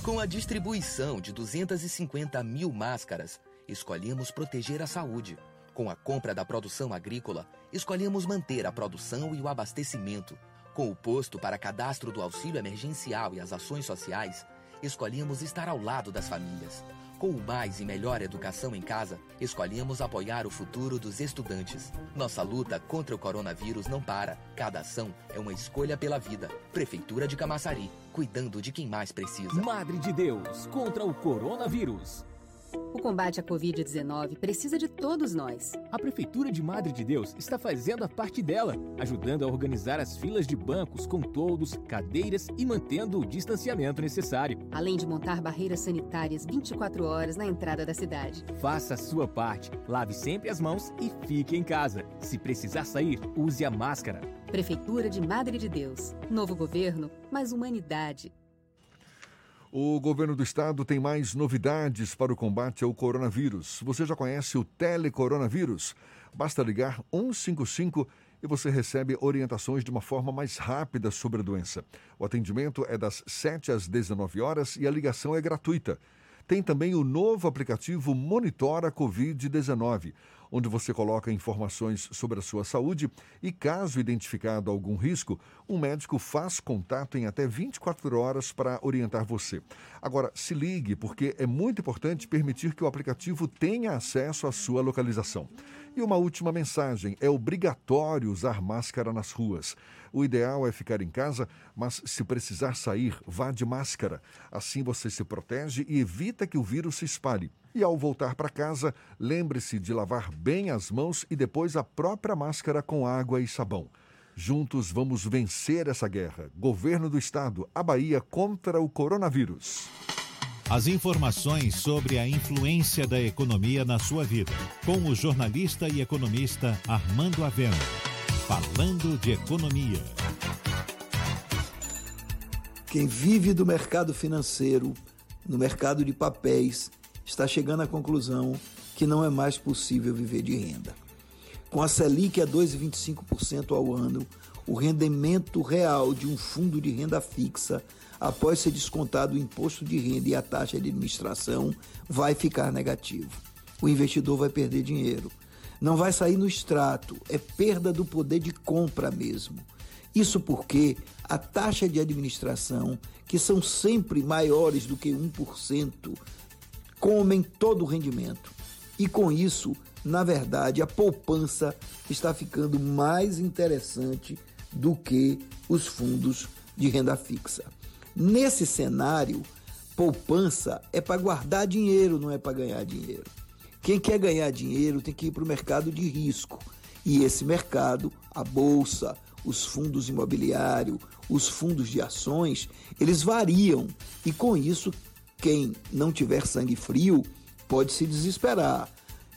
Com a distribuição de 250 mil máscaras, escolhemos proteger a saúde. Com a compra da produção agrícola, escolhemos manter a produção e o abastecimento. Com o posto para cadastro do auxílio emergencial e as ações sociais, escolhemos estar ao lado das famílias. Com mais e melhor educação em casa, escolhemos apoiar o futuro dos estudantes. Nossa luta contra o coronavírus não para. Cada ação é uma escolha pela vida. Prefeitura de Camaçari, cuidando de quem mais precisa. Madre de Deus contra o coronavírus. O combate à Covid-19 precisa de todos nós. A Prefeitura de Madre de Deus está fazendo a parte dela, ajudando a organizar as filas de bancos com toldos, cadeiras e mantendo o distanciamento necessário. Além de montar barreiras sanitárias 24 horas na entrada da cidade. Faça a sua parte, lave sempre as mãos e fique em casa. Se precisar sair, use a máscara. Prefeitura de Madre de Deus. Novo governo, mais humanidade. O governo do estado tem mais novidades para o combate ao coronavírus. Você já conhece o telecoronavírus? Basta ligar 155 e você recebe orientações de uma forma mais rápida sobre a doença. O atendimento é das 7 às 19 horas e a ligação é gratuita. Tem também o novo aplicativo Monitora Covid-19, onde você coloca informações sobre a sua saúde e, caso identificado algum risco, um médico faz contato em até 24 horas para orientar você. Agora, se ligue, porque é muito importante permitir que o aplicativo tenha acesso à sua localização. E uma última mensagem: é obrigatório usar máscara nas ruas. O ideal é ficar em casa, mas se precisar sair, vá de máscara. Assim você se protege e evita que o vírus se espalhe. E ao voltar para casa, lembre-se de lavar bem as mãos e depois a própria máscara com água e sabão. Juntos vamos vencer essa guerra. Governo do Estado, a Bahia contra o coronavírus. As informações sobre a influência da economia na sua vida, com o jornalista e economista Armando Avena. Falando de economia. Quem vive do mercado financeiro, no mercado de papéis, está chegando à conclusão que não é mais possível viver de renda. Com a Selic a 2,25% ao ano, o rendimento real de um fundo de renda fixa, após ser descontado o imposto de renda e a taxa de administração, vai ficar negativo. O investidor vai perder dinheiro. Não vai sair no extrato, é perda do poder de compra mesmo. Isso porque a taxa de administração, que são sempre maiores do que 1%, comem todo o rendimento. E com isso, na verdade, a poupança está ficando mais interessante do que os fundos de renda fixa. Nesse cenário, poupança é para guardar dinheiro, não é para ganhar dinheiro. Quem quer ganhar dinheiro tem que ir para o mercado de risco. E esse mercado, a bolsa, os fundos imobiliários, os fundos de ações, eles variam. E com isso, quem não tiver sangue frio pode se desesperar.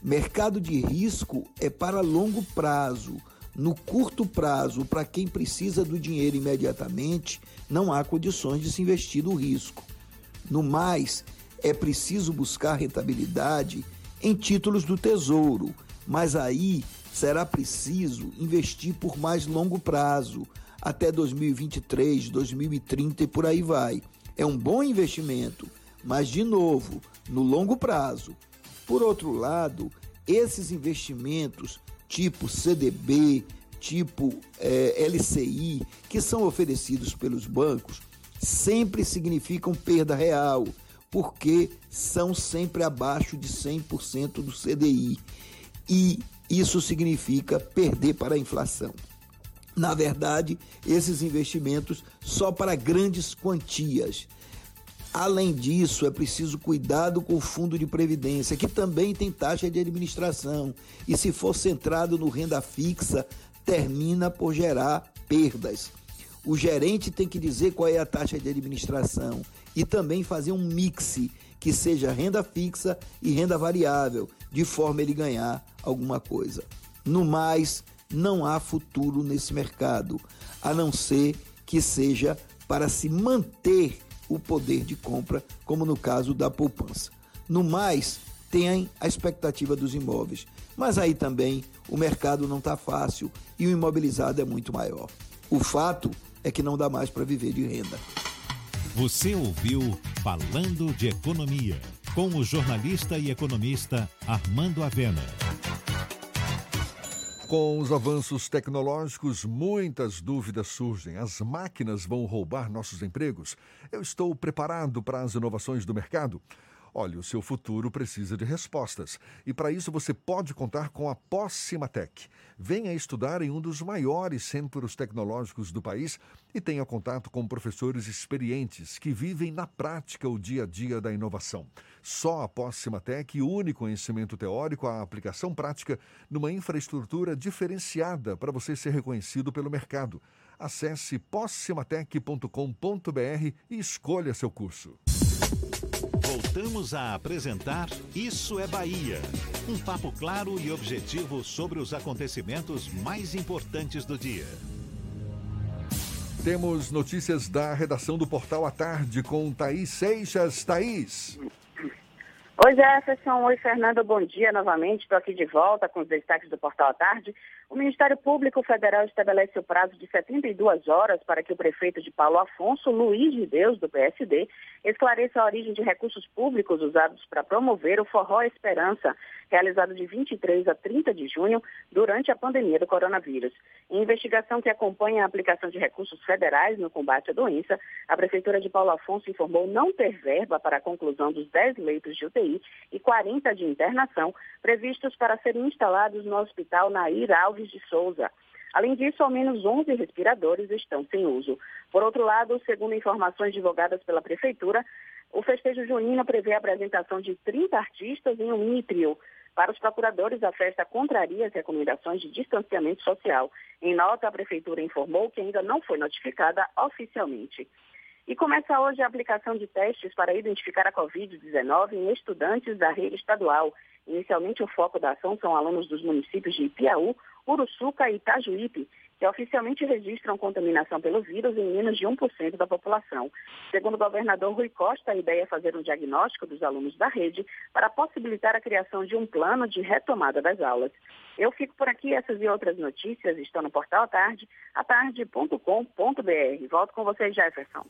Mercado de risco é para longo prazo. No curto prazo, para quem precisa do dinheiro imediatamente, não há condições de se investir no risco. No mais, é preciso buscar rentabilidade em títulos do Tesouro, mas aí será preciso investir por mais longo prazo, até 2023, 2030 e por aí vai. É um bom investimento mas, de novo, no longo prazo. Por outro lado, esses investimentos tipo CDB, tipo é, LCI, que são oferecidos pelos bancos, sempre significam perda real, porque são sempre abaixo de 100% do CDI. E isso significa perder para a inflação. Na verdade, esses investimentos só para grandes quantias. Além disso, é preciso cuidado com o fundo de previdência, que também tem taxa de administração. E se for centrado no renda fixa, termina por gerar perdas. O gerente tem que dizer qual é a taxa de administração e também fazer um mix que seja renda fixa e renda variável, de forma ele ganhar alguma coisa. No mais, não há futuro nesse mercado, a não ser que seja para se manter o poder de compra, como no caso da poupança. No mais, tem a expectativa dos imóveis, mas aí também o mercado não está fácil e o imobilizado é muito maior. O fato é que não dá mais para viver de renda. Você ouviu Falando de Economia, com o jornalista e economista Armando Avena. Com os avanços tecnológicos, muitas dúvidas surgem. As máquinas vão roubar nossos empregos? Eu estou preparado para as inovações do mercado? Olha, o seu futuro precisa de respostas. E para isso você pode contar com a Pós-Cimatec. Venha estudar em um dos maiores centros tecnológicos do país e tenha contato com professores experientes que vivem na prática o dia a dia da inovação. Só a Pós-Cimatec une conhecimento teórico à aplicação prática numa infraestrutura diferenciada para você ser reconhecido pelo mercado. Acesse possimatec.com.br e escolha seu curso. Voltamos a apresentar Isso é Bahia. Um papo claro e objetivo sobre os acontecimentos mais importantes do dia. Temos notícias da redação do Portal à Tarde com Thaís Seixas. Thaís. Oi, Jefferson. Oi, Fernando. Bom dia novamente. Estou aqui de volta com os destaques do Portal à Tarde. O Ministério Público Federal estabelece o prazo de 72 horas para que o prefeito de Paulo Afonso, Luiz de Deus, do PSD, esclareça a origem de recursos públicos usados para promover o Forró Esperança, realizado de 23 a 30 de junho, durante a pandemia do coronavírus. Em investigação que acompanha a aplicação de recursos federais no combate à doença, a Prefeitura de Paulo Afonso informou não ter verba para a conclusão dos 10 leitos de UTI e 40 de internação previstos para serem instalados no Hospital Nair Alves de Souza. Além disso, ao menos 11 respiradores estão sem uso. Por outro lado, segundo informações divulgadas pela Prefeitura, o festejo junino prevê a apresentação de 30 artistas em um mini trio. Para os procuradores, a festa contraria as recomendações de distanciamento social. Em nota, a Prefeitura informou que ainda não foi notificada oficialmente. E começa hoje a aplicação de testes para identificar a Covid-19 em estudantes da rede estadual. Inicialmente, o foco da ação são alunos dos municípios de Ipiaú, Uruçuca e Itajuípe, que oficialmente registram contaminação pelo vírus em menos de 1% da população. Segundo o governador Rui Costa, a ideia é fazer um diagnóstico dos alunos da rede para possibilitar a criação de um plano de retomada das aulas. Eu fico por aqui, essas e outras notícias estão no portal tarde, atarde.com.br. Volto com vocês, Jefferson.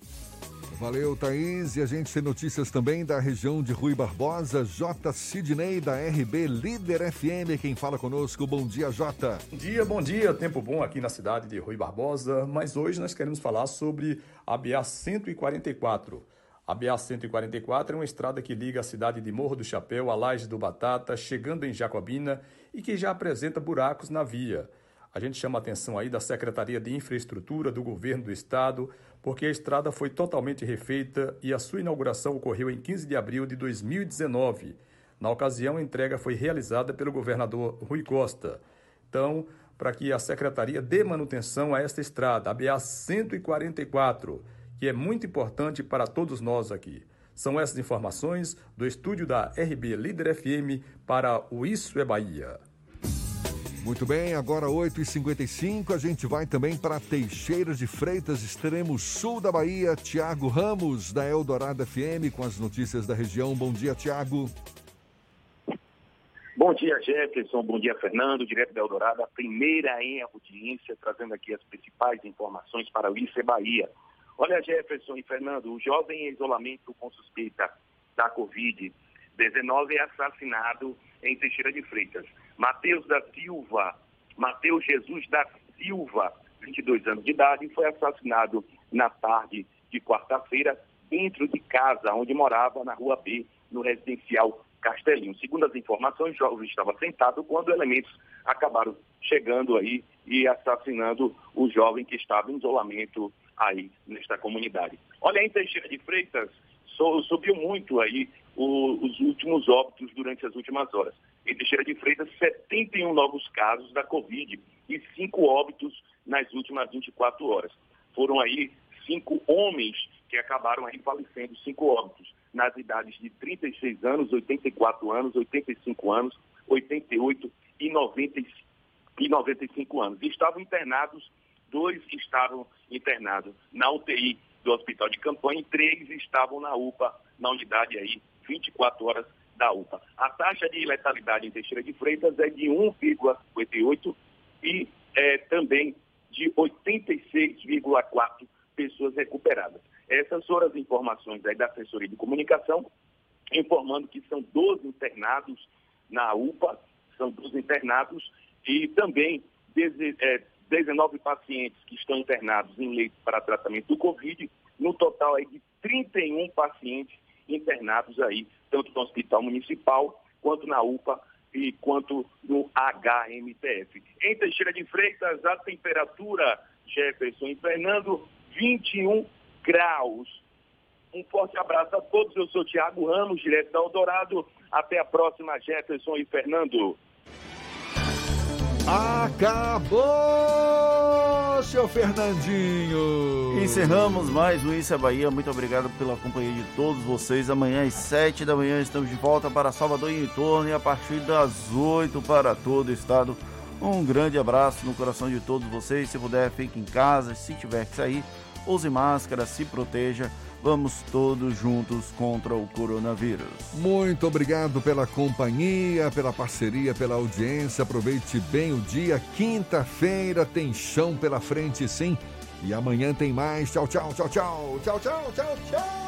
Valeu, Thaís. E a gente tem notícias também da região de Rui Barbosa. J. Sidney, da RB Líder FM. Quem fala conosco, bom dia, J. Bom dia, bom dia. Tempo bom aqui na cidade de Rui Barbosa. Mas hoje nós queremos falar sobre a BA 144. A BA 144 é uma estrada que liga a cidade de Morro do Chapéu à Laje do Batata, chegando em Jacobina e que já apresenta buracos na via. A gente chama a atenção aí da Secretaria de Infraestrutura do Governo do Estado, porque a estrada foi totalmente refeita e a sua inauguração ocorreu em 15 de abril de 2019. Na ocasião, a entrega foi realizada pelo governador Rui Costa. Então, para que a secretaria dê manutenção a esta estrada, a BA 144, que é muito importante para todos nós aqui. São essas informações do estúdio da RB Líder FM para o Isso é Bahia. Muito bem, agora 8h55, a gente vai também para Teixeira de Freitas, extremo sul da Bahia. Tiago Ramos, da Eldorado FM, com as notícias da região. Bom dia, Tiago. Bom dia, Jefferson. Bom dia, Fernando, direto da Eldorado, a primeira em audiência, trazendo aqui as principais informações para o ICE Bahia. Olha, Jefferson e Fernando, o jovem em isolamento com suspeita da Covid-19 é assassinado em Teixeira de Freitas. Mateus da Silva, Mateus Jesus da Silva, 22 anos de idade, foi assassinado na tarde de quarta-feira dentro de casa onde morava na Rua B, no residencial Castelinho. Segundo as informações, o jovem estava sentado quando elementos acabaram chegando aí e assassinando o jovem que estava em isolamento aí nesta comunidade. Olha, em Teixeira de Freitas, subiu muito aí os últimos óbitos durante as últimas horas. Em Teixeira de Freitas, 71 novos casos da Covid e cinco óbitos nas últimas 24 horas. Foram aí cinco homens que acabaram aí falecendo, cinco óbitos, nas idades de 36 anos, 84 anos, 85 anos, 88 e, 90, e 95 anos. E estavam internados, dois estavam internados na UTI do hospital de campanha e três estavam na UPA, na unidade aí, 24 horas da UPA. A taxa de letalidade em Teixeira de Freitas é de 1,58 e é, também de 86,4 pessoas recuperadas. Essas foram as informações aí da assessoria de comunicação, informando que são 12 internados na UPA, são 12 internados e também 19 é, pacientes que estão internados em leito para tratamento do Covid, no total aí de 31 pacientes internados aí, tanto no Hospital Municipal, quanto na UPA e quanto no HMTF. Em Teixeira de Freitas, a temperatura, Jefferson e Fernando, 21 graus. Um forte abraço a todos. Eu sou Tiago Ramos, direto da Eldorado. Até a próxima, Jefferson e Fernando. Acabou, seu Fernandinho! Encerramos mais um Isso é Bahia. Muito obrigado pela companhia de todos vocês. Amanhã às 7 da manhã estamos de volta para Salvador e em torno e a partir das 8 para todo o estado. Um grande abraço no coração de todos vocês. Se puder, fique em casa. Se tiver que sair, use máscara, se proteja. Vamos todos juntos contra o coronavírus. Muito obrigado pela companhia, pela parceria, pela audiência. Aproveite bem o dia. Quinta-feira tem chão pela frente, sim. E amanhã tem mais. Tchau, tchau, tchau, tchau. Tchau, tchau, tchau, tchau.